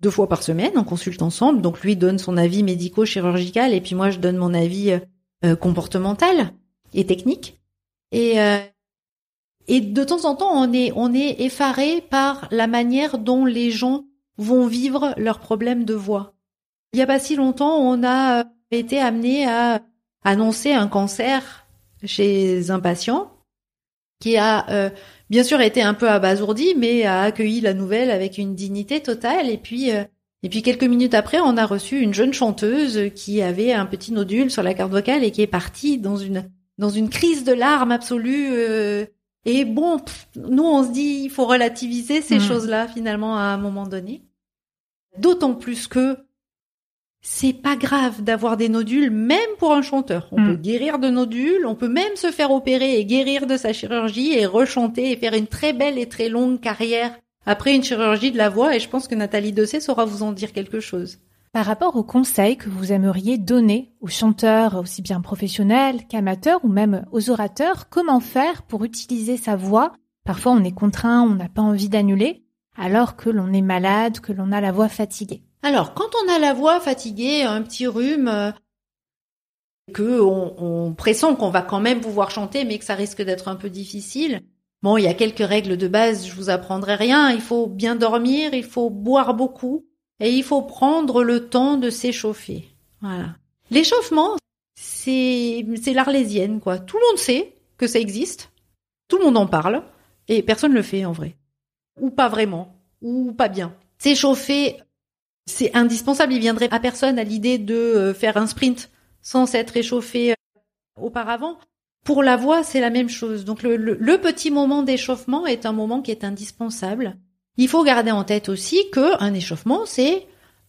deux fois par semaine. On consulte ensemble. Donc lui donne son avis médico-chirurgical et puis moi je donne mon avis euh, comportemental et technique. Et euh, et de temps en temps, on est on est effaré par la manière dont les gens vont vivre leurs problèmes de voix. Il y a pas si longtemps, on a euh, été amené à annoncer un cancer chez un patient qui a euh, bien sûr été un peu abasourdi, mais a accueilli la nouvelle avec une dignité totale. Et puis euh, et puis quelques minutes après, on a reçu une jeune chanteuse qui avait un petit nodule sur la carte vocale et qui est partie dans une dans une crise de larmes absolue. euh, et bon, pff, nous on se dit il faut relativiser ces Mhm. choses-là finalement à un moment donné. D'autant plus que c'est pas grave d'avoir des nodules, même pour un chanteur. On Mhm. peut guérir de nodules, on peut même se faire opérer et guérir de sa chirurgie et rechanter et faire une très belle et très longue carrière après une chirurgie de la voix. Et je pense que Nathalie Dessay saura vous en dire quelque chose. Par rapport aux conseils que vous aimeriez donner aux chanteurs, aussi bien professionnels qu'amateurs ou même aux orateurs, comment faire pour utiliser sa voix? Parfois on est contraint, on n'a pas envie d'annuler, alors que l'on est malade, que l'on a la voix fatiguée. Alors, quand on a la voix fatiguée, un petit rhume, euh, que on, pressent qu'on va quand même pouvoir chanter, mais que ça risque d'être un peu difficile. Bon, il y a quelques règles de base, je vous apprendrai rien. Il faut bien dormir, il faut boire beaucoup, et il faut prendre le temps de s'échauffer. Voilà. L'échauffement, c'est l'arlésienne, quoi. Tout le monde sait que ça existe, tout le monde en parle, et personne le fait en vrai, ou pas vraiment, ou pas bien. S'échauffer, c'est indispensable. Il viendrait à personne à l'idée de euh, faire un sprint sans s'être échauffé euh, auparavant. Pour la voix, c'est la même chose. Donc le petit moment d'échauffement est un moment qui est indispensable. Il faut garder en tête aussi que un échauffement, c'est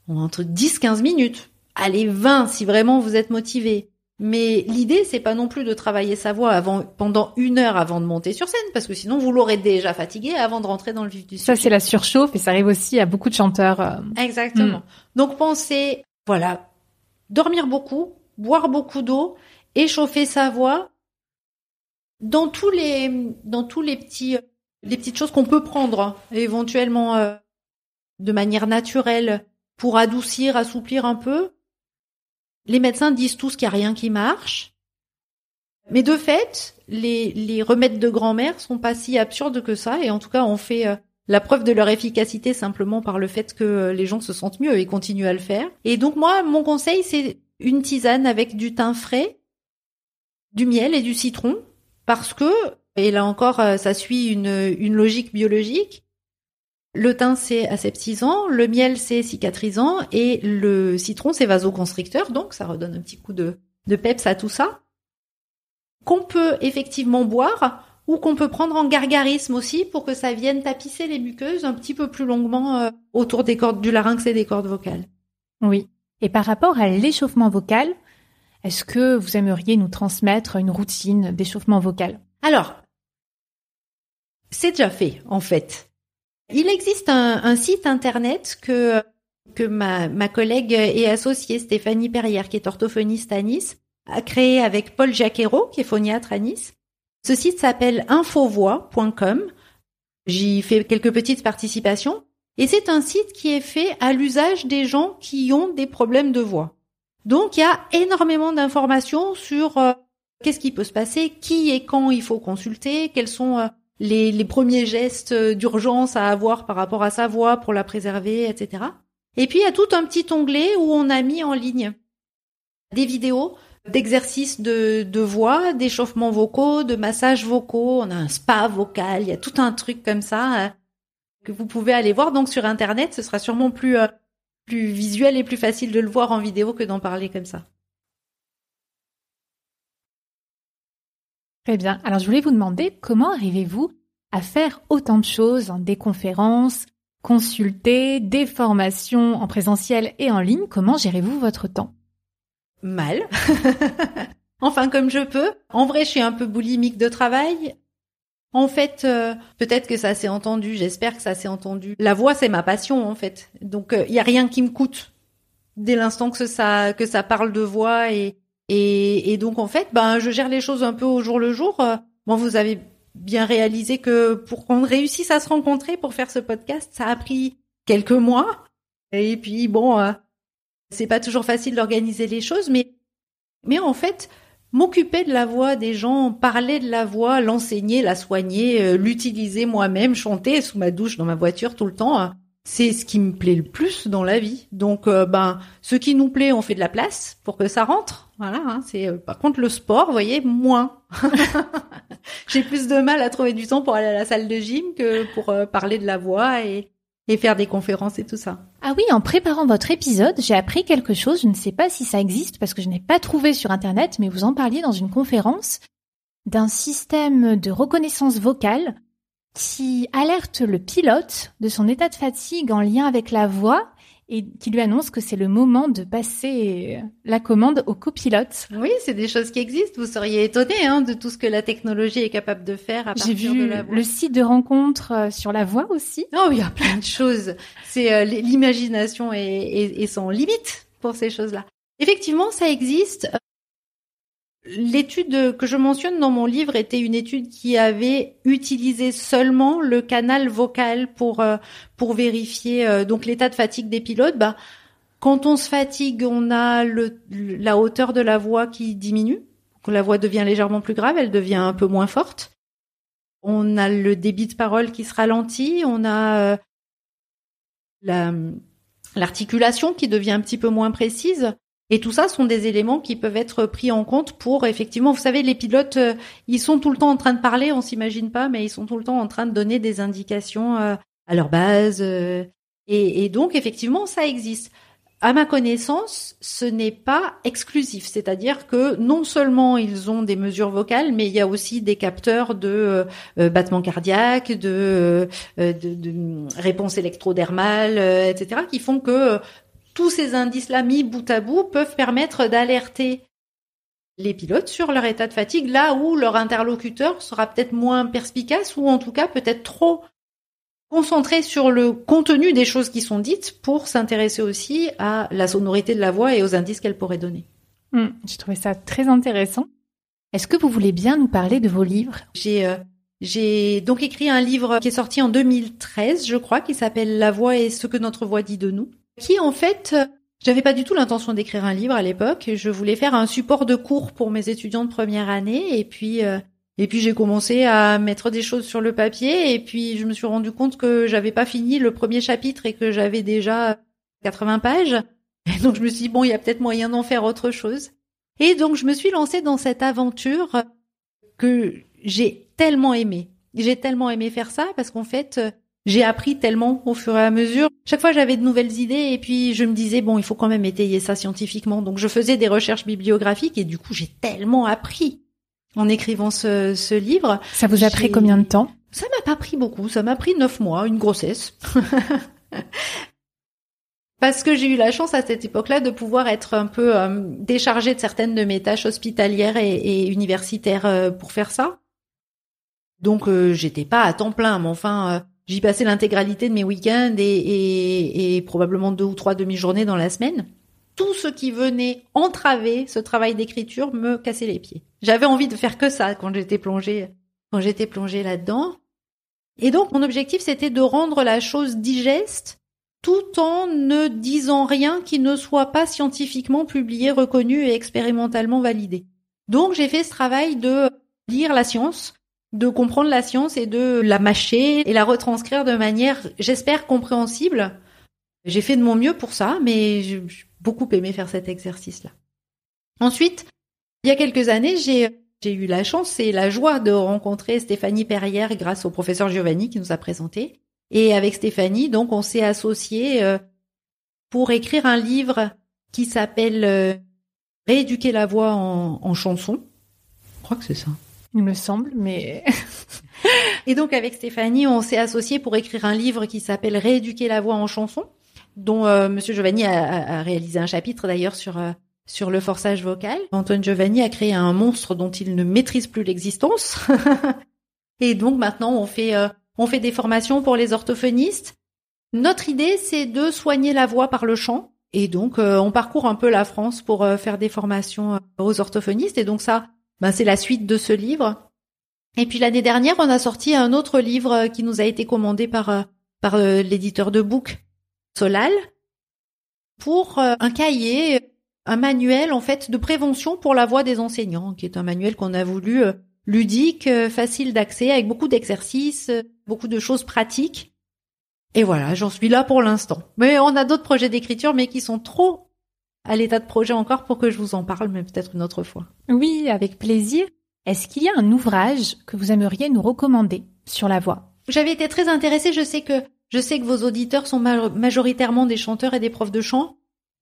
entre 10-15 minutes. Allez, 20 si vraiment vous êtes motivé. Mais l'idée, c'est pas non plus de travailler sa voix avant, pendant une heure avant de monter sur scène, parce que sinon vous l'aurez déjà fatigué avant de rentrer dans le vif du sujet. Ça c'est la surchauffe et ça arrive aussi à beaucoup de chanteurs. euh, Exactement. Mm. Donc pensez, voilà, dormir beaucoup, boire beaucoup d'eau, échauffer sa voix. dans tous les dans tous les petits les petites choses qu'on peut prendre hein, éventuellement euh, de manière naturelle pour adoucir, assouplir un peu. Les médecins disent tous qu'il n'y a rien qui marche. Mais de fait, les, les remèdes de grand-mère sont pas si absurdes que ça, et en tout cas, on fait euh, la preuve de leur efficacité simplement par le fait que les gens se sentent mieux et continuent à le faire. Et donc moi, mon conseil, c'est une tisane avec du thym frais, du miel et du citron, parce que, et là encore, euh, ça suit une, une logique biologique, le thym, c'est aseptisant, le miel, c'est cicatrisant, et le citron, c'est vasoconstricteur, donc ça redonne un petit coup de, de peps à tout ça. Qu'on peut effectivement boire, ou qu'on peut prendre en gargarisme aussi pour que ça vienne tapisser les muqueuses un petit peu plus longuement euh, autour des cordes du larynx et des cordes vocales. Oui. Et par rapport à l'échauffement vocal, est-ce que vous aimeriez nous transmettre une routine d'échauffement vocal? Alors, c'est déjà fait en fait. Il existe un, site internet que que ma, ma collègue et associée Stéphanie Perrière, qui est orthophoniste à Nice, a créé avec Paul Jacquero, qui est phoniatre à Nice. Ce site s'appelle infovoix.com. J'y fais quelques petites participations. Et c'est un site qui est fait à l'usage des gens qui ont des problèmes de voix. Donc il y a énormément d'informations sur euh, qu'est-ce qui peut se passer, qui et quand il faut consulter, quels sont euh, les, premiers gestes d'urgence à avoir par rapport à sa voix pour la préserver, etc. Et puis il y a tout un petit onglet où on a mis en ligne des vidéos d'exercices de, de voix, d'échauffements vocaux, de massages vocaux, on a un spa vocal, il y a tout un truc comme ça euh, que vous pouvez aller voir donc sur internet, ce sera sûrement plus euh, plus visuel et plus facile de le voir en vidéo que d'en parler comme ça. Très bien. Alors je voulais vous demander comment arrivez-vous à faire autant de choses, des conférences, consulter, des formations en présentiel et en ligne? Comment gérez-vous votre temps? Mal. enfin comme je peux. En vrai, je suis un peu boulimique de travail. En fait, euh, peut-être que ça s'est entendu, j'espère que ça s'est entendu. La voix, c'est ma passion en fait. Donc il euh, a rien qui me coûte dès l'instant que ça que ça parle de voix et et, donc en fait, ben je gère les choses un peu au jour le jour. Euh, bon, vous avez bien réalisé que pour qu'on réussisse à se rencontrer pour faire ce podcast, ça a pris quelques mois. Et puis bon, euh, c'est pas toujours facile d'organiser les choses, mais mais en fait, m'occuper de la voix des gens, parler de la voix, l'enseigner, la soigner, euh, l'utiliser moi-même, chanter sous ma douche dans ma voiture tout le temps, c'est ce qui me plaît le plus dans la vie. Donc, euh, ben, ce qui nous plaît, on fait de la place pour que ça rentre. Voilà. Hein, c'est euh, par contre le sport, vous voyez, moins. J'ai plus de mal à trouver du temps pour aller à la salle de gym que pour euh, parler de la voix et, et faire des conférences et tout ça. Ah oui, en préparant votre épisode, j'ai appris quelque chose. Je ne sais pas si ça existe parce que je n'ai pas trouvé sur Internet, mais vous en parliez dans une conférence d'un système de reconnaissance vocale qui alerte le pilote de son état de fatigue en lien avec la voix et qui lui annonce que c'est le moment de passer la commande au copilote. Oui, c'est des choses qui existent. Vous seriez étonné hein, de tout ce que la technologie est capable de faire à partir de la voix. le site de rencontre euh, sur la voix aussi. Oh, il y a plein de choses. C'est euh, l'imagination est sans limite pour ces choses-là. Effectivement, ça existe. L'étude que je mentionne dans mon livre était une étude qui avait utilisé seulement le canal vocal pour euh, pour vérifier euh, donc l'état de fatigue des pilotes. Bah, quand on se fatigue, on a le, la hauteur de la voix qui diminue. La voix devient légèrement plus grave, elle devient un peu moins forte. On a le débit de parole qui se ralentit, on a euh, l'articulation qui devient un petit peu moins précise. Et tout ça sont des éléments qui peuvent être pris en compte pour effectivement, vous savez, les pilotes, euh, ils sont tout le temps en train de parler, on s'imagine pas, mais ils sont tout le temps en train de donner des indications euh, à leur base. Euh, et, donc, effectivement, ça existe. À ma connaissance, ce n'est pas exclusif, c'est-à-dire que non seulement ils ont des mesures vocales, mais il y a aussi des capteurs de battements cardiaques, de, de, de réponse électrodermale, etc., qui font que tous ces indices-là mis bout à bout peuvent permettre d'alerter les pilotes sur leur état de fatigue, là où leur interlocuteur sera peut-être moins perspicace ou en tout cas peut-être trop concentré sur le contenu des choses qui sont dites pour s'intéresser aussi à la sonorité de la voix et aux indices qu'elle pourrait donner. Hmm, J'ai trouvé ça très intéressant. Est-ce que vous voulez bien nous parler de vos livres? J'ai euh, j'ai donc écrit un livre qui est sorti en 2013, je crois, qui s'appelle La voix et ce que notre voix dit de nous, qui en fait, euh, j'avais pas du tout l'intention d'écrire un livre à l'époque. Je voulais faire un support de cours pour mes étudiants de première année, et puis euh, et puis j'ai commencé à mettre des choses sur le papier, et puis je me suis rendu compte que j'avais pas fini le premier chapitre et que j'avais déjà 80 pages. Et donc je me suis dit bon, il y a peut-être moyen d'en faire autre chose. Et donc je me suis lancée dans cette aventure que j'ai tellement aimé. J'ai tellement aimé faire ça parce qu'en fait, j'ai appris tellement au fur et à mesure. Chaque fois, j'avais de nouvelles idées et puis je me disais bon, il faut quand même étayer ça scientifiquement. Donc je faisais des recherches bibliographiques et du coup, j'ai tellement appris en écrivant ce, ce livre. Ça vous a pris combien de temps? Ça m'a pas pris beaucoup. Ça m'a pris neuf mois, une grossesse. Parce que j'ai eu la chance à cette époque-là de pouvoir être un peu euh, déchargée de certaines de mes tâches hospitalières et, et universitaires euh, pour faire ça. Donc euh, j'étais pas à temps plein, mais enfin j'y passais l'intégralité de mes week-ends et, et, et probablement deux ou trois demi-journées dans la semaine. Tout ce qui venait entraver ce travail d'écriture me cassait les pieds. J'avais envie de faire que ça quand j'étais plongée quand j'étais plongée là-dedans. Et donc mon objectif c'était de rendre la chose digeste tout en ne disant rien qui ne soit pas scientifiquement publié, reconnu et expérimentalement validé. Donc j'ai fait ce travail de lire la science, de comprendre la science et de la mâcher et la retranscrire de manière, j'espère, compréhensible. J'ai fait de mon mieux pour ça, mais j'ai beaucoup aimé faire cet exercice-là. Ensuite, il y a quelques années, j'ai j'ai eu la chance et la joie de rencontrer Stéphanie Perrière grâce au professeur Giovanni qui nous a présenté. Et avec Stéphanie, donc, on s'est associés euh, pour écrire un livre qui s'appelle Rééduquer la voix en, en chanson. Je crois que c'est ça. Il me semble, mais Et donc avec Stéphanie, on s'est associés pour écrire un livre qui s'appelle Rééduquer la voix en chanson, dont euh, Monsieur Giovanni a, a- a réalisé un chapitre d'ailleurs sur euh, sur le forçage vocal. Antoine Giovanni a créé un monstre dont il ne maîtrise plus l'existence. Et donc maintenant, on fait euh, on fait des formations pour les orthophonistes. Notre idée, c'est de soigner la voix par le chant. Et donc, euh, on parcourt un peu la France pour euh, faire des formations euh, aux orthophonistes. Et donc ça, ben, c'est la suite de ce livre. Et puis l'année dernière, on a sorti un autre livre qui nous a été commandé par euh, par euh, l'éditeur de book Solal pour euh, un cahier, un manuel en fait de prévention pour la voix des enseignants, qui est un manuel qu'on a voulu ludique, facile d'accès, avec beaucoup d'exercices, beaucoup de choses pratiques. Et voilà, j'en suis là pour l'instant. Mais on a d'autres projets d'écriture, mais qui sont trop à l'état de projet encore pour que je vous en parle, mais peut-être une autre fois. oui, avec plaisir. Est-ce qu'il y a un ouvrage que vous aimeriez nous recommander sur la voix J'avais été très intéressée. Je sais que je sais que vos auditeurs sont ma- majoritairement des chanteurs et des profs de chant.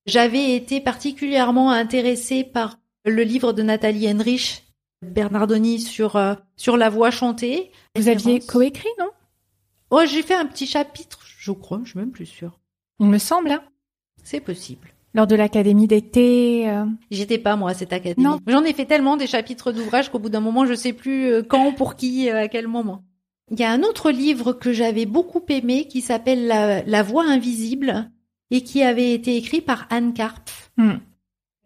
J'avais été particulièrement intéressée par le livre de Nathalie Henrich, Bernardoni sur euh, sur la voix chantée. Vous aviez coécrit, non? Oh, j'ai fait un petit chapitre, je crois. Je suis même plus sûre. Il me semble, hein C'est possible. Lors de l'académie d'été. euh, J'étais pas moi à cette académie. Non. J'en ai fait tellement des chapitres d'ouvrages qu'au bout d'un moment, je sais plus euh, quand, pour qui, euh, à quel moment. Il y a un autre livre que j'avais beaucoup aimé qui s'appelle la, La voix invisible et qui avait été écrit par Anne Karpf, hmm.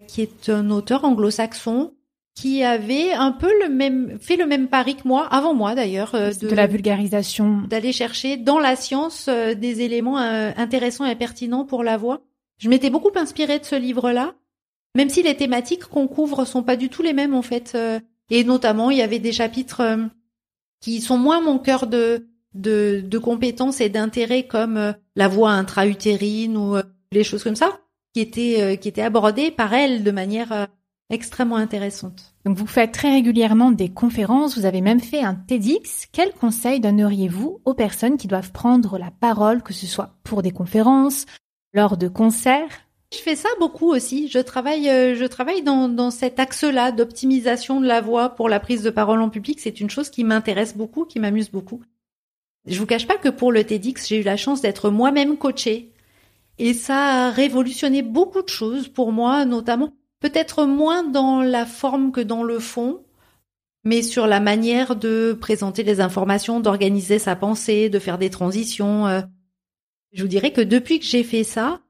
qui est un auteur anglo-saxon qui avait un peu le même fait le même pari que moi, avant moi d'ailleurs, euh, de... la vulgarisation. d'aller chercher dans la science des éléments euh, intéressants et pertinents pour la voix. Je m'étais beaucoup inspirée de ce livre-là, même si les thématiques qu'on couvre sont pas du tout les mêmes en fait. euh, et notamment, il y avait des chapitres euh, qui sont moins mon cœur de de, compétences et d'intérêt comme euh, la voix intra-utérine ou les choses comme ça, qui étaient qui étaient abordées par elle de manière extrêmement intéressante. Donc vous faites très régulièrement des conférences, vous avez même fait un TEDx. Quels conseils donneriez-vous aux personnes qui doivent prendre la parole, que ce soit pour des conférences, lors de concerts Je fais ça beaucoup aussi. Je travaille, euh, je travaille dans, dans cet axe-là d'optimisation de la voix pour la prise de parole en public. C'est une chose qui m'intéresse beaucoup, qui m'amuse beaucoup. Je vous cache pas que pour le TEDx, j'ai eu la chance d'être moi-même coachée. Et ça a révolutionné beaucoup de choses pour moi, notamment peut-être moins dans la forme que dans le fond, mais sur la manière de présenter les informations, d'organiser sa pensée, de faire des transitions. Je vous dirais que depuis que j'ai fait ça,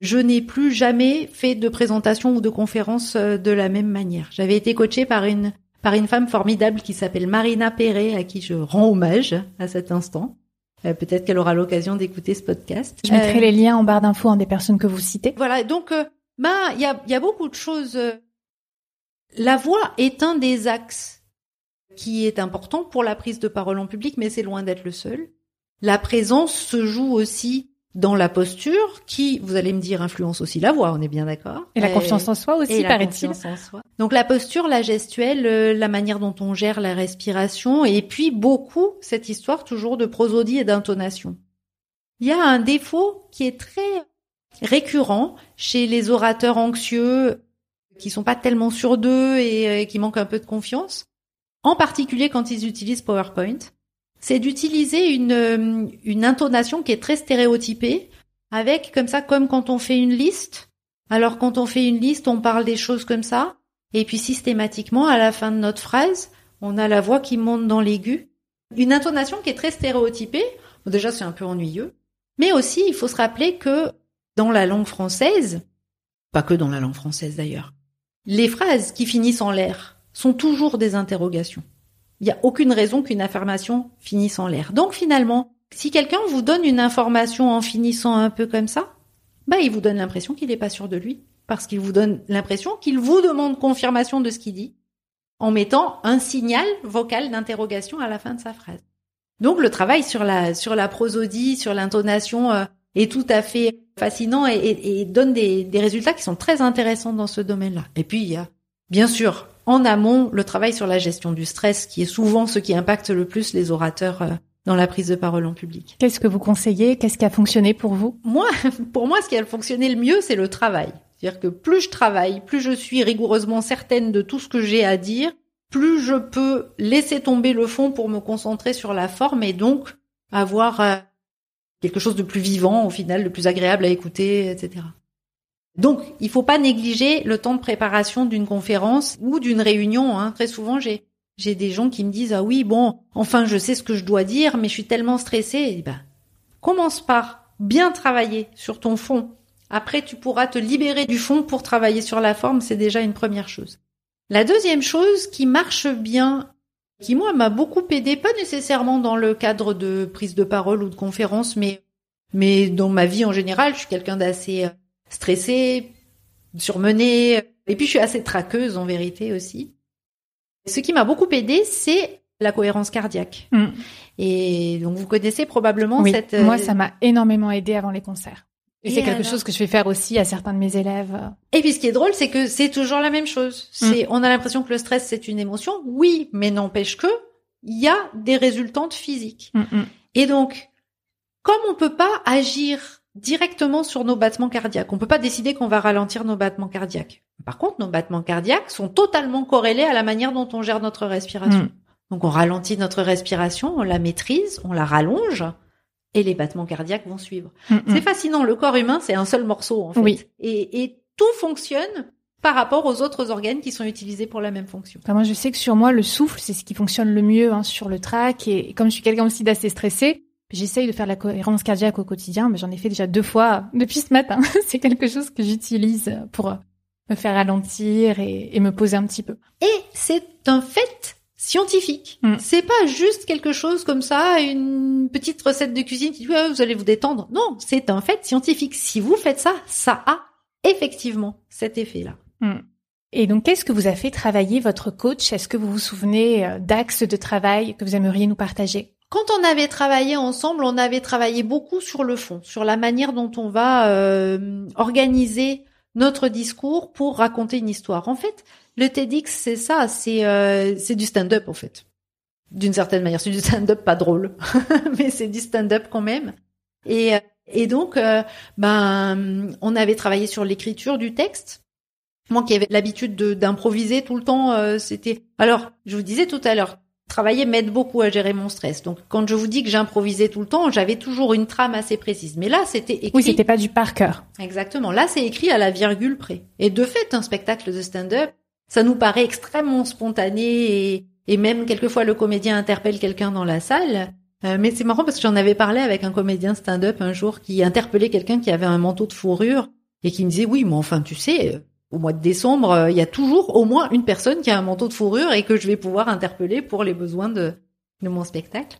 je n'ai plus jamais fait de présentation ou de conférence euh, de la même manière. J'avais été coachée par une par une femme formidable qui s'appelle Marina Perret, à qui je rends hommage à cet instant. Euh, Peut-être qu'elle aura l'occasion d'écouter ce podcast. Je mettrai Euh, les liens en barre d'infos hein, des personnes que vous citez. Voilà, donc euh, il y a, y a beaucoup de choses. La voix est un des axes qui est important pour la prise de parole en public, mais c'est loin d'être le seul. La présence se joue aussi dans la posture, qui, vous allez me dire, influence aussi la voix, on est bien d'accord. Et la confiance en soi aussi, paraît-il. confiance en soi. Donc la posture, la gestuelle, euh, la manière dont on gère la respiration, et puis beaucoup cette histoire toujours de prosodie et d'intonation. Il y a un défaut qui est très récurrent chez les orateurs anxieux qui sont pas tellement sûrs d'eux et euh, qui manquent un peu de confiance, en particulier quand ils utilisent PowerPoint, c'est d'utiliser une, euh, une intonation qui est très stéréotypée, avec comme ça, comme quand on fait une liste. Alors quand on fait une liste, on parle des choses comme ça, et puis systématiquement, à la fin de notre phrase, on a la voix qui monte dans l'aigu. Une intonation qui est très stéréotypée. Bon, déjà, c'est un peu ennuyeux. Mais aussi, il faut se rappeler que dans la langue française, pas que dans la langue française d'ailleurs, les phrases qui finissent en l'air sont toujours des interrogations. Il n'y a aucune raison qu'une affirmation finisse en l'air. Donc finalement, si quelqu'un vous donne une information en finissant un peu comme ça, bah il vous donne l'impression qu'il n'est pas sûr de lui, parce qu'il vous donne l'impression qu'il vous demande confirmation de ce qu'il dit, en mettant un signal vocal d'interrogation à la fin de sa phrase. Donc le travail sur la sur la prosodie, sur l'intonation euh, est tout à fait fascinant et, et- et donne des, des résultats qui sont très intéressants dans ce domaine-là. Et puis il y a bien sûr en amont le travail sur la gestion du stress, qui est souvent ce qui impacte le plus les orateurs euh, dans la prise de parole en public. Qu'est-ce que vous conseillez? Qu'est-ce qui a fonctionné pour vous? Moi, pour moi, ce qui a fonctionné le mieux, c'est le travail. C'est-à-dire que plus je travaille, plus je suis rigoureusement certaine de tout ce que j'ai à dire, plus je peux laisser tomber le fond pour me concentrer sur la forme et donc avoir euh, quelque chose de plus vivant au final, de plus agréable à écouter, etc. Donc, il faut pas négliger le temps de préparation d'une conférence ou d'une réunion. Hein. Très souvent, j'ai j'ai des gens qui me disent ah oui bon enfin je sais ce que je dois dire mais je suis tellement stressée. Eh ben, commence par bien travailler sur ton fond. Après, tu pourras te libérer du fond pour travailler sur la forme. C'est déjà une première chose. La deuxième chose qui marche bien, qui moi m'a beaucoup aidé, pas nécessairement dans le cadre de prise de parole ou de conférence, mais mais dans ma vie en général, je suis quelqu'un d'assez euh, stressé, surmené, et puis je suis assez traqueuse en vérité aussi. Ce qui m'a beaucoup aidé, c'est la cohérence cardiaque. Mm. Et donc vous connaissez probablement Oui, cette. euh, moi, ça m'a énormément aidé avant les concerts. Et, Et c'est quelque alors chose que je fais faire aussi à certains de mes élèves. Et puis ce qui est drôle, c'est que c'est toujours la même chose. C'est, on a l'impression que le stress c'est une émotion, oui, mais n'empêche que il y a des résultantes physiques. Mm, mm. Et donc, comme on peut pas agir directement sur nos battements cardiaques, on peut pas décider qu'on va ralentir nos battements cardiaques. Par contre, nos battements cardiaques sont totalement corrélés à la manière dont on gère notre respiration. Mm. Donc on ralentit notre respiration, on la maîtrise, on la rallonge, et les battements cardiaques vont suivre. Mm, mm. C'est fascinant. Le corps humain, c'est un seul morceau, en fait. Oui. Et, et tout fonctionne par rapport aux autres organes qui sont utilisés pour la même fonction. Enfin, moi, je sais que sur moi, le souffle, c'est ce qui fonctionne le mieux hein, sur le track. Et comme je suis quelqu'un aussi d'assez stressé, j'essaye de faire de la cohérence cardiaque au quotidien, mais j'en ai fait déjà deux fois depuis ce matin. c'est quelque chose que j'utilise pour me faire ralentir et, et me poser un petit peu. Et c'est un fait scientifique. Mm. C'est pas juste quelque chose comme ça, une petite recette de cuisine qui dit Ouais, vous allez vous détendre. Non, c'est un fait scientifique. Si vous faites ça, ça a effectivement cet effet-là. Et donc, qu'est-ce que vous a fait travailler votre coach? Est-ce que vous vous souvenez euh, d'axes de travail que vous aimeriez nous partager? Quand on avait travaillé ensemble, on avait travaillé beaucoup sur le fond, sur la manière dont on va euh, organiser notre discours pour raconter une histoire. En fait, le TEDx, c'est ça, c'est euh, c'est du stand-up en fait. D'une certaine manière, c'est du stand-up pas drôle, mais c'est du stand-up quand même. Et euh, et donc, euh, ben, on avait travaillé sur l'écriture du texte. Moi qui avais l'habitude de- d'improviser tout le temps, euh, c'était. Alors, je vous disais tout à l'heure, travailler m'aide beaucoup à gérer mon stress. Donc, quand je vous dis que j'improvisais tout le temps, j'avais toujours une trame assez précise. Mais là, c'était écrit. Oui, c'était pas du par cœur. Exactement. Là, c'est écrit à la virgule près. Et de fait, un spectacle de stand-up, ça nous paraît extrêmement spontané et, et même quelquefois le comédien interpelle quelqu'un dans la salle. Euh, mais c'est marrant parce que j'en avais parlé avec un comédien stand-up un jour qui interpellait quelqu'un qui avait un manteau de fourrure et qui me disait oui, mais enfin, tu sais, au mois de décembre, euh, il y a toujours au moins une personne qui a un manteau de fourrure et que je vais pouvoir interpeller pour les besoins de, de mon spectacle.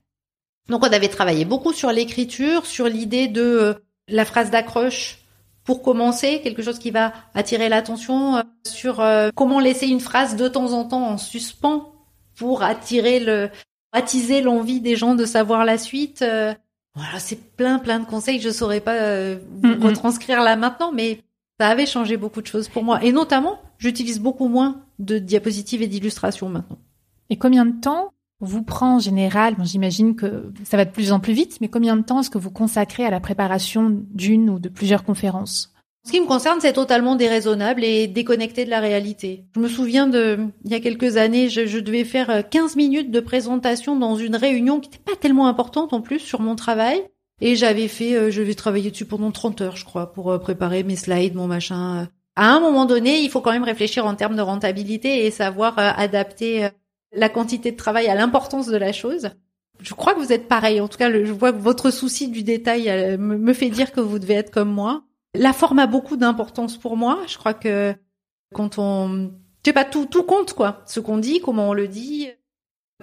Donc on avait travaillé beaucoup sur l'écriture, sur l'idée de euh, la phrase d'accroche pour commencer, quelque chose qui va attirer l'attention, euh, sur comment laisser une phrase de temps en temps en suspens pour attirer le attiser l'envie des gens de savoir la suite. Voilà, c'est plein plein de conseils, je saurais pas vous Mm, mm. retranscrire là maintenant, mais ça avait changé beaucoup de choses pour moi. Et notamment, j'utilise beaucoup moins de diapositives et d'illustrations maintenant. Et combien de temps vous prend en général, bon, j'imagine que ça va de plus en plus vite, mais combien de temps est-ce que vous consacrez à la préparation d'une ou de plusieurs conférences? En ce qui me concerne, c'est totalement déraisonnable et déconnecté de la réalité. Je me souviens de, il y a quelques années, je, je devais faire euh, 15 minutes de présentation dans une réunion qui n'était pas tellement importante en plus sur mon travail. Et j'avais fait, euh, je vais travailler dessus pendant 30 heures, je crois, pour euh, préparer mes slides, mon machin. euh. À un moment donné, il faut quand même réfléchir en termes de rentabilité et savoir adapter la quantité de travail à l'importance de la chose. Je crois que vous êtes pareil. En tout cas, je vois que votre souci du détail me, fait dire que vous devez être comme moi. La forme a beaucoup d'importance pour moi. Je crois que quand on, je sais pas, tout, tout compte quoi. Ce qu'on dit, comment on le dit,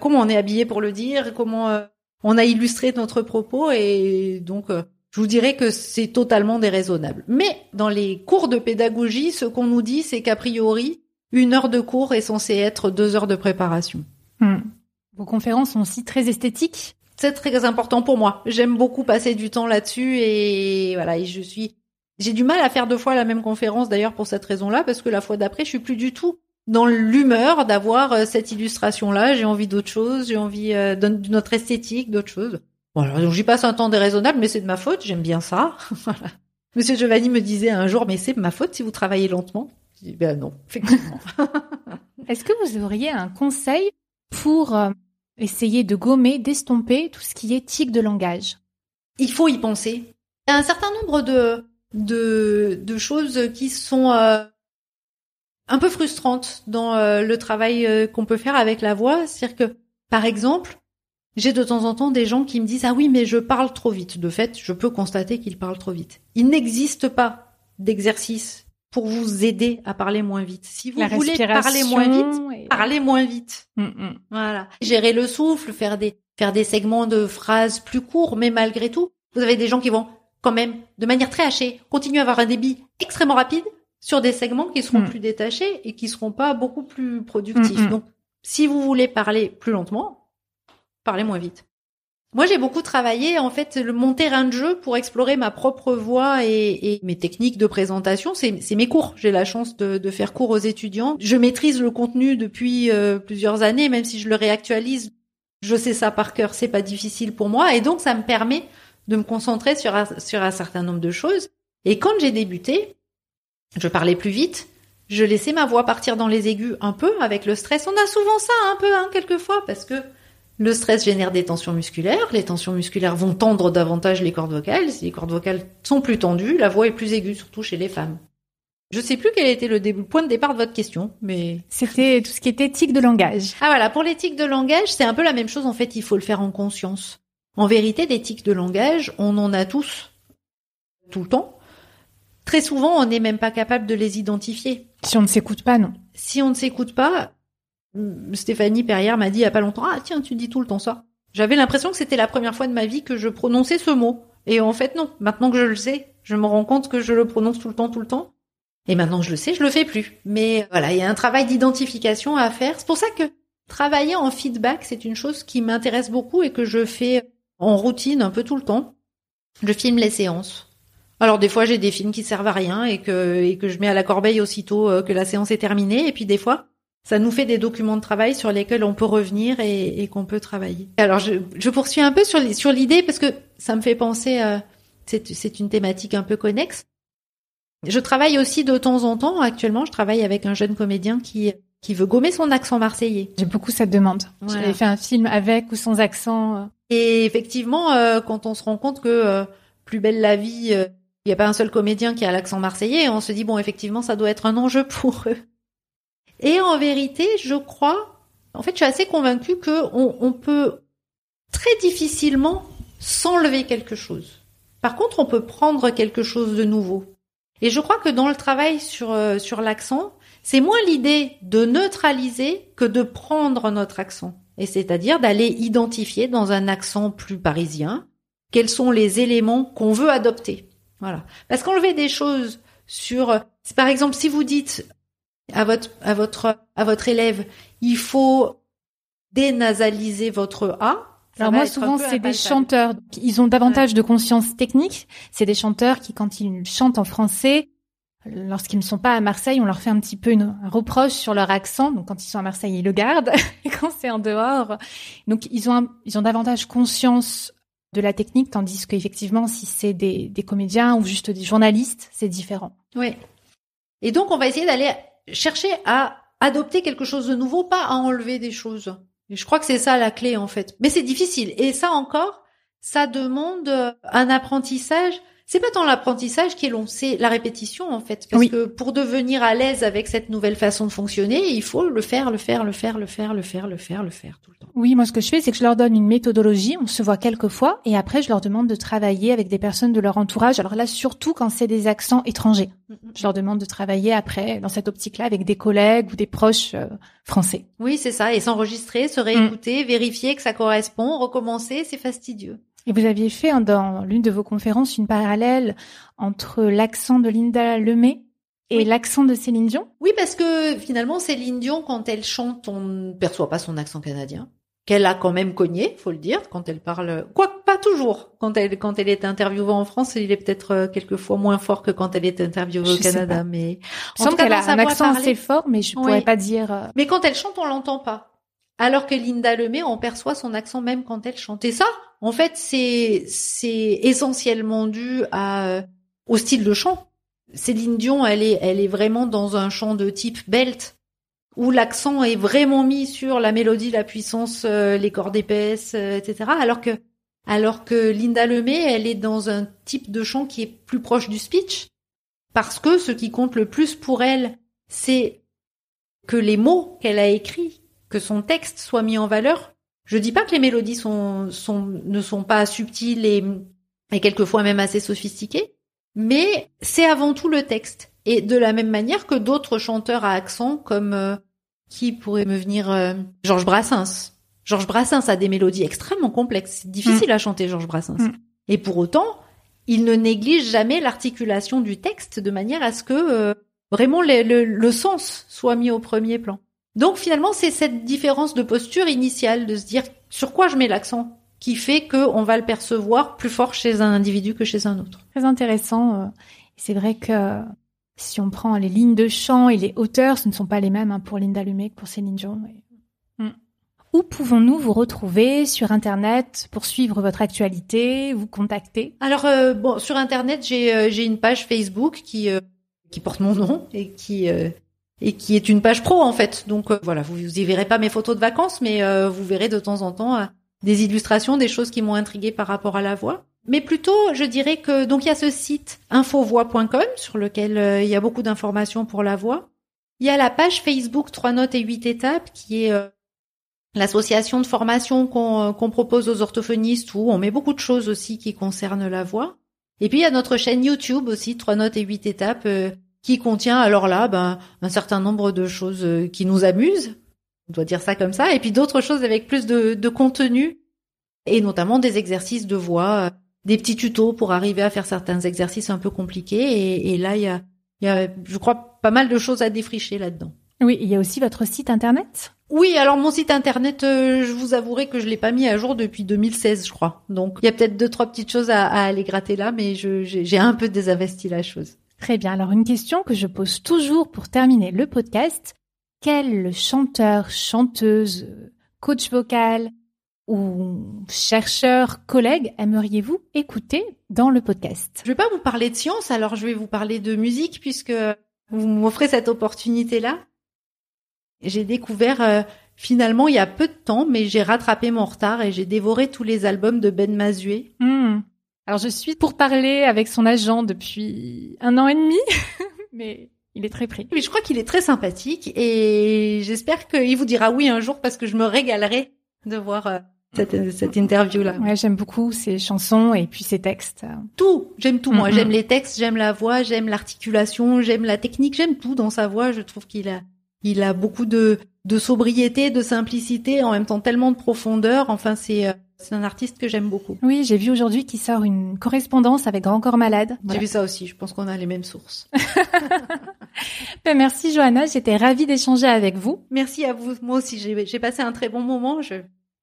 comment on est habillé pour le dire, comment on a illustré notre propos et donc euh, je vous dirais que c'est totalement déraisonnable. Mais dans les cours de pédagogie, ce qu'on nous dit, c'est qu'a priori, une heure de cours est censée être deux heures de préparation. Hmm. Vos conférences sont aussi très esthétiques. C'est très important pour moi. J'aime beaucoup passer du temps là-dessus et voilà, et je suis j'ai du mal à faire deux fois la même conférence d'ailleurs pour cette raison-là parce que la fois d'après, je suis plus du tout dans l'humeur d'avoir euh, cette illustration-là, j'ai envie d'autre chose, j'ai envie euh, d'un- d'une autre esthétique, d'autre chose. Voilà, donc j'y passe un temps déraisonnable mais c'est de ma faute, j'aime bien ça. Voilà. Monsieur Giovanni me disait un jour mais c'est de ma faute si vous travaillez lentement. Je dis ben non, effectivement. Est-ce que vous auriez un conseil pour euh, essayer de gommer, d'estomper tout ce qui est tic de langage? Il faut y penser. Il y a un certain nombre de de, de choses qui sont euh, un peu frustrantes dans euh, le travail euh, qu'on peut faire avec la voix. C'est-à-dire que, par exemple, j'ai de temps en temps des gens qui me disent ah oui mais je parle trop vite. De fait, je peux constater qu'ils parlent trop vite. Il n'existe pas d'exercice pour vous aider à parler moins vite. Si vous La voulez parler moins vite, et- parlez moins vite. Hmm, hmm. Voilà. Gérer le souffle, faire des faire des segments de phrases plus courts, mais malgré tout, vous avez des gens qui vont quand même, de manière très hachée, continuer à avoir un débit extrêmement rapide sur des segments qui seront Mm. plus détachés et qui seront pas beaucoup plus productifs. Mm, mm. Donc, si vous voulez parler plus lentement, parlez moins vite. Moi, j'ai beaucoup travaillé, en fait, le, mon terrain de jeu pour explorer ma propre voix et, et mes techniques de présentation. C'est c'est mes cours. J'ai la chance de, de faire cours aux étudiants. Je maîtrise le contenu depuis euh, plusieurs années, même si je le réactualise. Je sais ça par cœur, c'est pas difficile pour moi. Et donc, ça me permet de me concentrer sur un, sur un certain nombre de choses. Et quand j'ai débuté, je parlais plus vite. Je laissais ma voix partir dans les aigus un peu avec le stress. On a souvent ça un peu, hein, quelquefois, parce que le stress génère des tensions musculaires. Les tensions musculaires vont tendre davantage les cordes vocales. Si les cordes vocales sont plus tendues, la voix est plus aiguë, surtout chez les femmes. Je sais plus quel était le point de départ de votre question, mais C'était tout ce qui était tic de langage. ah voilà, pour les tics de langage, c'est un peu la même chose. En fait, il faut le faire en conscience. En vérité, des tics de langage, on en a tous, tout le temps. Très souvent, on n'est même pas capable de les identifier. Si on ne s'écoute pas, non. Si on ne s'écoute pas, hum, Stéphanie Perrière m'a dit il y a pas longtemps, ah tiens, tu dis tout le temps ça. J'avais l'impression que c'était la première fois de ma vie que je prononçais ce mot. Et en fait, non. Maintenant que je le sais, je me rends compte que je le prononce tout le temps, tout le temps. Et maintenant que je le sais, je le fais plus. Mais voilà, il y a un travail d'identification à faire. C'est pour ça que travailler en feedback, c'est une chose qui m'intéresse beaucoup et que je fais en routine un peu tout le temps. Je filme les séances. Alors des fois j'ai des films qui servent à rien et que et que je mets à la corbeille aussitôt euh, que la séance est terminée et puis des fois ça nous fait des documents de travail sur lesquels on peut revenir et, et qu'on peut travailler. Alors je, je poursuis un peu sur sur l'idée parce que ça me fait penser à c'est c'est une thématique un peu connexe. Je travaille aussi de temps en temps actuellement, je travaille avec un jeune comédien qui qui veut gommer son accent marseillais. J'ai beaucoup cette demande. Voilà. J'avais fait un film avec ou sans accent. euh. Et effectivement, euh, quand on se rend compte que euh, Plus belle la vie, euh, il n'y a pas un seul comédien qui a l'accent marseillais, on se dit bon, effectivement, ça doit être un enjeu pour eux. Et en vérité, je crois, en fait, je suis assez convaincue que on, on peut très difficilement s'enlever quelque chose. Par contre, on peut prendre quelque chose de nouveau. Et je crois que dans le travail sur euh, sur l'accent, c'est moins l'idée de neutraliser que de prendre notre accent. Et c'est-à-dire d'aller identifier dans un accent plus parisien quels sont les éléments qu'on veut adopter. Voilà. Parce qu'enlever des choses sur, par exemple, si vous dites à votre, à votre, à votre élève, il faut dénasaliser votre A. Alors moi, souvent, c'est des chanteurs. Ils ont davantage de conscience technique. C'est des chanteurs qui, quand ils chantent en français, lorsqu'ils ne sont pas à Marseille, on leur fait un petit peu une, un reproche sur leur accent. Donc, quand ils sont à Marseille, ils le gardent. Et quand c'est en dehors, donc ils ont, ils ont davantage conscience de la technique, tandis qu'effectivement, si c'est des, des comédiens ou juste des journalistes, c'est différent. Oui. Et donc, on va essayer d'aller chercher à adopter quelque chose de nouveau, pas à enlever des choses. Et je crois que c'est ça la clé, en fait. Mais c'est difficile. Et ça encore, ça demande un apprentissage c'est pas tant l'apprentissage qui est long, c'est la répétition en fait. Parce que pour devenir à l'aise avec cette nouvelle façon de fonctionner, il faut le faire, le faire, le faire, le faire, le faire, le faire, le faire tout le temps. Oui, moi ce que je fais, c'est que je leur donne une méthodologie, on se voit quelques fois, et après je leur demande de travailler avec des personnes de leur entourage. Alors là, surtout quand c'est des accents étrangers. Je leur demande de travailler après dans cette optique-là avec des collègues ou des proches euh, français. Oui, c'est ça, et s'enregistrer, se réécouter, vérifier que ça correspond, recommencer, c'est fastidieux. Et vous aviez fait hein, dans l'une de vos conférences une parallèle entre l'accent de Linda Lemay et l'accent de Céline Dion? Oui, parce que finalement, Céline Dion, quand elle chante, on ne perçoit pas son accent canadien qu'elle a quand même cogné, faut le dire, quand elle parle. Quoi, pas toujours. Quand elle quand elle est interviewée en France, il est peut-être euh, quelquefois moins fort que quand elle est interviewée au Canada. Mais en tout cas, elle a un accent assez fort, mais je pourrais pas dire. Euh, mais quand elle chante, on l'entend pas. Alors que Linda Lemay, on perçoit son accent même quand elle chante. Et ça, en fait, c'est c'est essentiellement dû à euh, au style de chant. Céline Dion, elle est elle est vraiment dans un chant de type belt où l'accent est vraiment mis sur la mélodie, la puissance, euh, les cordes épaisses, euh, etc. Alors que alors que Linda Lemay, elle est dans un type de chant qui est plus proche du speech parce que ce qui compte le plus pour elle, c'est que les mots qu'elle a écrits que son texte soit mis en valeur. Je dis pas que les mélodies sont, sont ne sont pas subtiles et, et quelquefois même assez sophistiquées, mais c'est avant tout le texte. Et de la même manière que d'autres chanteurs à accent, comme euh, qui pourrait me venir euh, Georges Brassens. Georges Brassens a des mélodies extrêmement complexes. C'est difficile mm. à chanter Georges Brassens. Mm. Et pour autant, il ne néglige jamais l'articulation du texte de manière à ce que euh, vraiment le sens soit mis au premier plan. Donc finalement, c'est cette différence de posture initiale de se dire sur quoi je mets l'accent qui fait qu'on va le percevoir plus fort chez un individu que chez un autre. Très intéressant. Euh, c'est vrai que si on prend les lignes de chant et les hauteurs, ce ne sont pas les mêmes hein, pour Linda Lemay que pour Céline Dion. Mm. Où pouvons-nous vous retrouver sur Internet pour suivre votre actualité, vous contacter? Alors euh, bon, sur Internet, j'ai euh, j'ai une page Facebook qui qui porte mon nom et qui et qui est une page pro en fait. Donc euh, voilà, vous, y verrez pas mes photos de vacances, mais euh, vous verrez de temps en temps euh, des illustrations, des choses qui m'ont intrigué par rapport à la voix. Mais plutôt, je dirais que donc il y a ce site infovoix.com sur lequel il y a beaucoup d'informations pour la voix. Il y a la page Facebook 3 notes et 8 étapes qui est l'association de formation qu'on propose aux orthophonistes où on met beaucoup de choses aussi qui concernent la voix. Et puis il y a notre chaîne YouTube aussi 3 notes et 8 étapes qui contient alors là ben, un certain nombre de choses euh, qui nous amusent, on doit dire ça comme ça, et puis d'autres choses avec plus de, de, contenu, et notamment des exercices de voix, euh, des petits tutos pour arriver à faire certains exercices un peu compliqués, et, et là il y a, y a, je crois, pas mal de choses à défricher là-dedans. Oui, il y a aussi votre site internet? Oui, alors mon site internet, euh, je vous avouerai que je l'ai pas mis à jour depuis 2016, je crois. Donc il y a peut-être deux trois petites choses à, à aller gratter là, mais j'ai un peu désinvesti la chose. Très bien. Alors une question que je pose toujours pour terminer le podcast. Quel chanteur, chanteuse, coach vocal ou chercheur, collègue aimeriez-vous écouter dans le podcast? Je vais pas vous parler de science, alors je vais vous parler de musique puisque vous m'offrez cette opportunité-là. J'ai découvert euh, finalement il y a peu de temps, mais j'ai rattrapé mon retard et j'ai dévoré tous les albums de Ben Mazué. Hmm. Alors je suis pour parler avec son agent depuis un an et demi, mais il est très pris. Mais je crois qu'il est très sympathique et j'espère qu'il vous dira oui un jour parce que je me régalerai de voir euh, cette, cette interview-là. Ouais, j'aime beaucoup ses chansons et puis ses textes. Tout, j'aime tout. Moi, j'aime les textes, j'aime la voix, j'aime l'articulation, j'aime la technique, j'aime tout dans sa voix. Je trouve qu'il a, il a beaucoup de, de sobriété, de simplicité, en même temps tellement de profondeur. Enfin, c'est, euh, c'est un artiste que j'aime beaucoup. Oui, j'ai vu aujourd'hui qu'il sort une correspondance avec Grand Corps Malade. J'ai vu ça aussi. Je pense qu'on a les mêmes sources. Ben, merci Johanna, j'étais ravie d'échanger avec vous. Merci à vous. Moi aussi, j'ai, j'ai passé un très bon moment. Je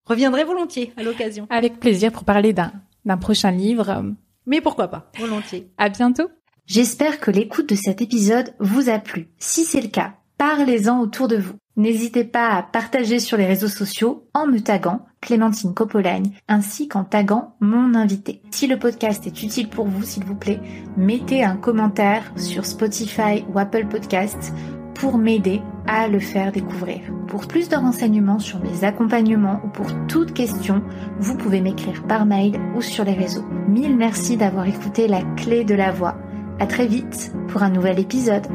reviendrai volontiers à l'occasion. Avec plaisir pour parler d'un d'un prochain livre. Mais pourquoi pas, volontiers. À bientôt. J'espère que l'écoute de cet épisode vous a plu. Si c'est le cas, parlez-en autour de vous. N'hésitez pas à partager sur les réseaux sociaux en me taguant Clémentine Copolagne ainsi qu'en taguant mon invité. Si le podcast est utile pour vous, s'il vous plaît, mettez un commentaire sur Spotify ou Apple Podcasts pour m'aider à le faire découvrir. Pour plus de renseignements sur mes accompagnements ou pour toute question, vous pouvez m'écrire par mail ou sur les réseaux. Mille merci d'avoir écouté la clé de la voix. À très vite pour un nouvel épisode.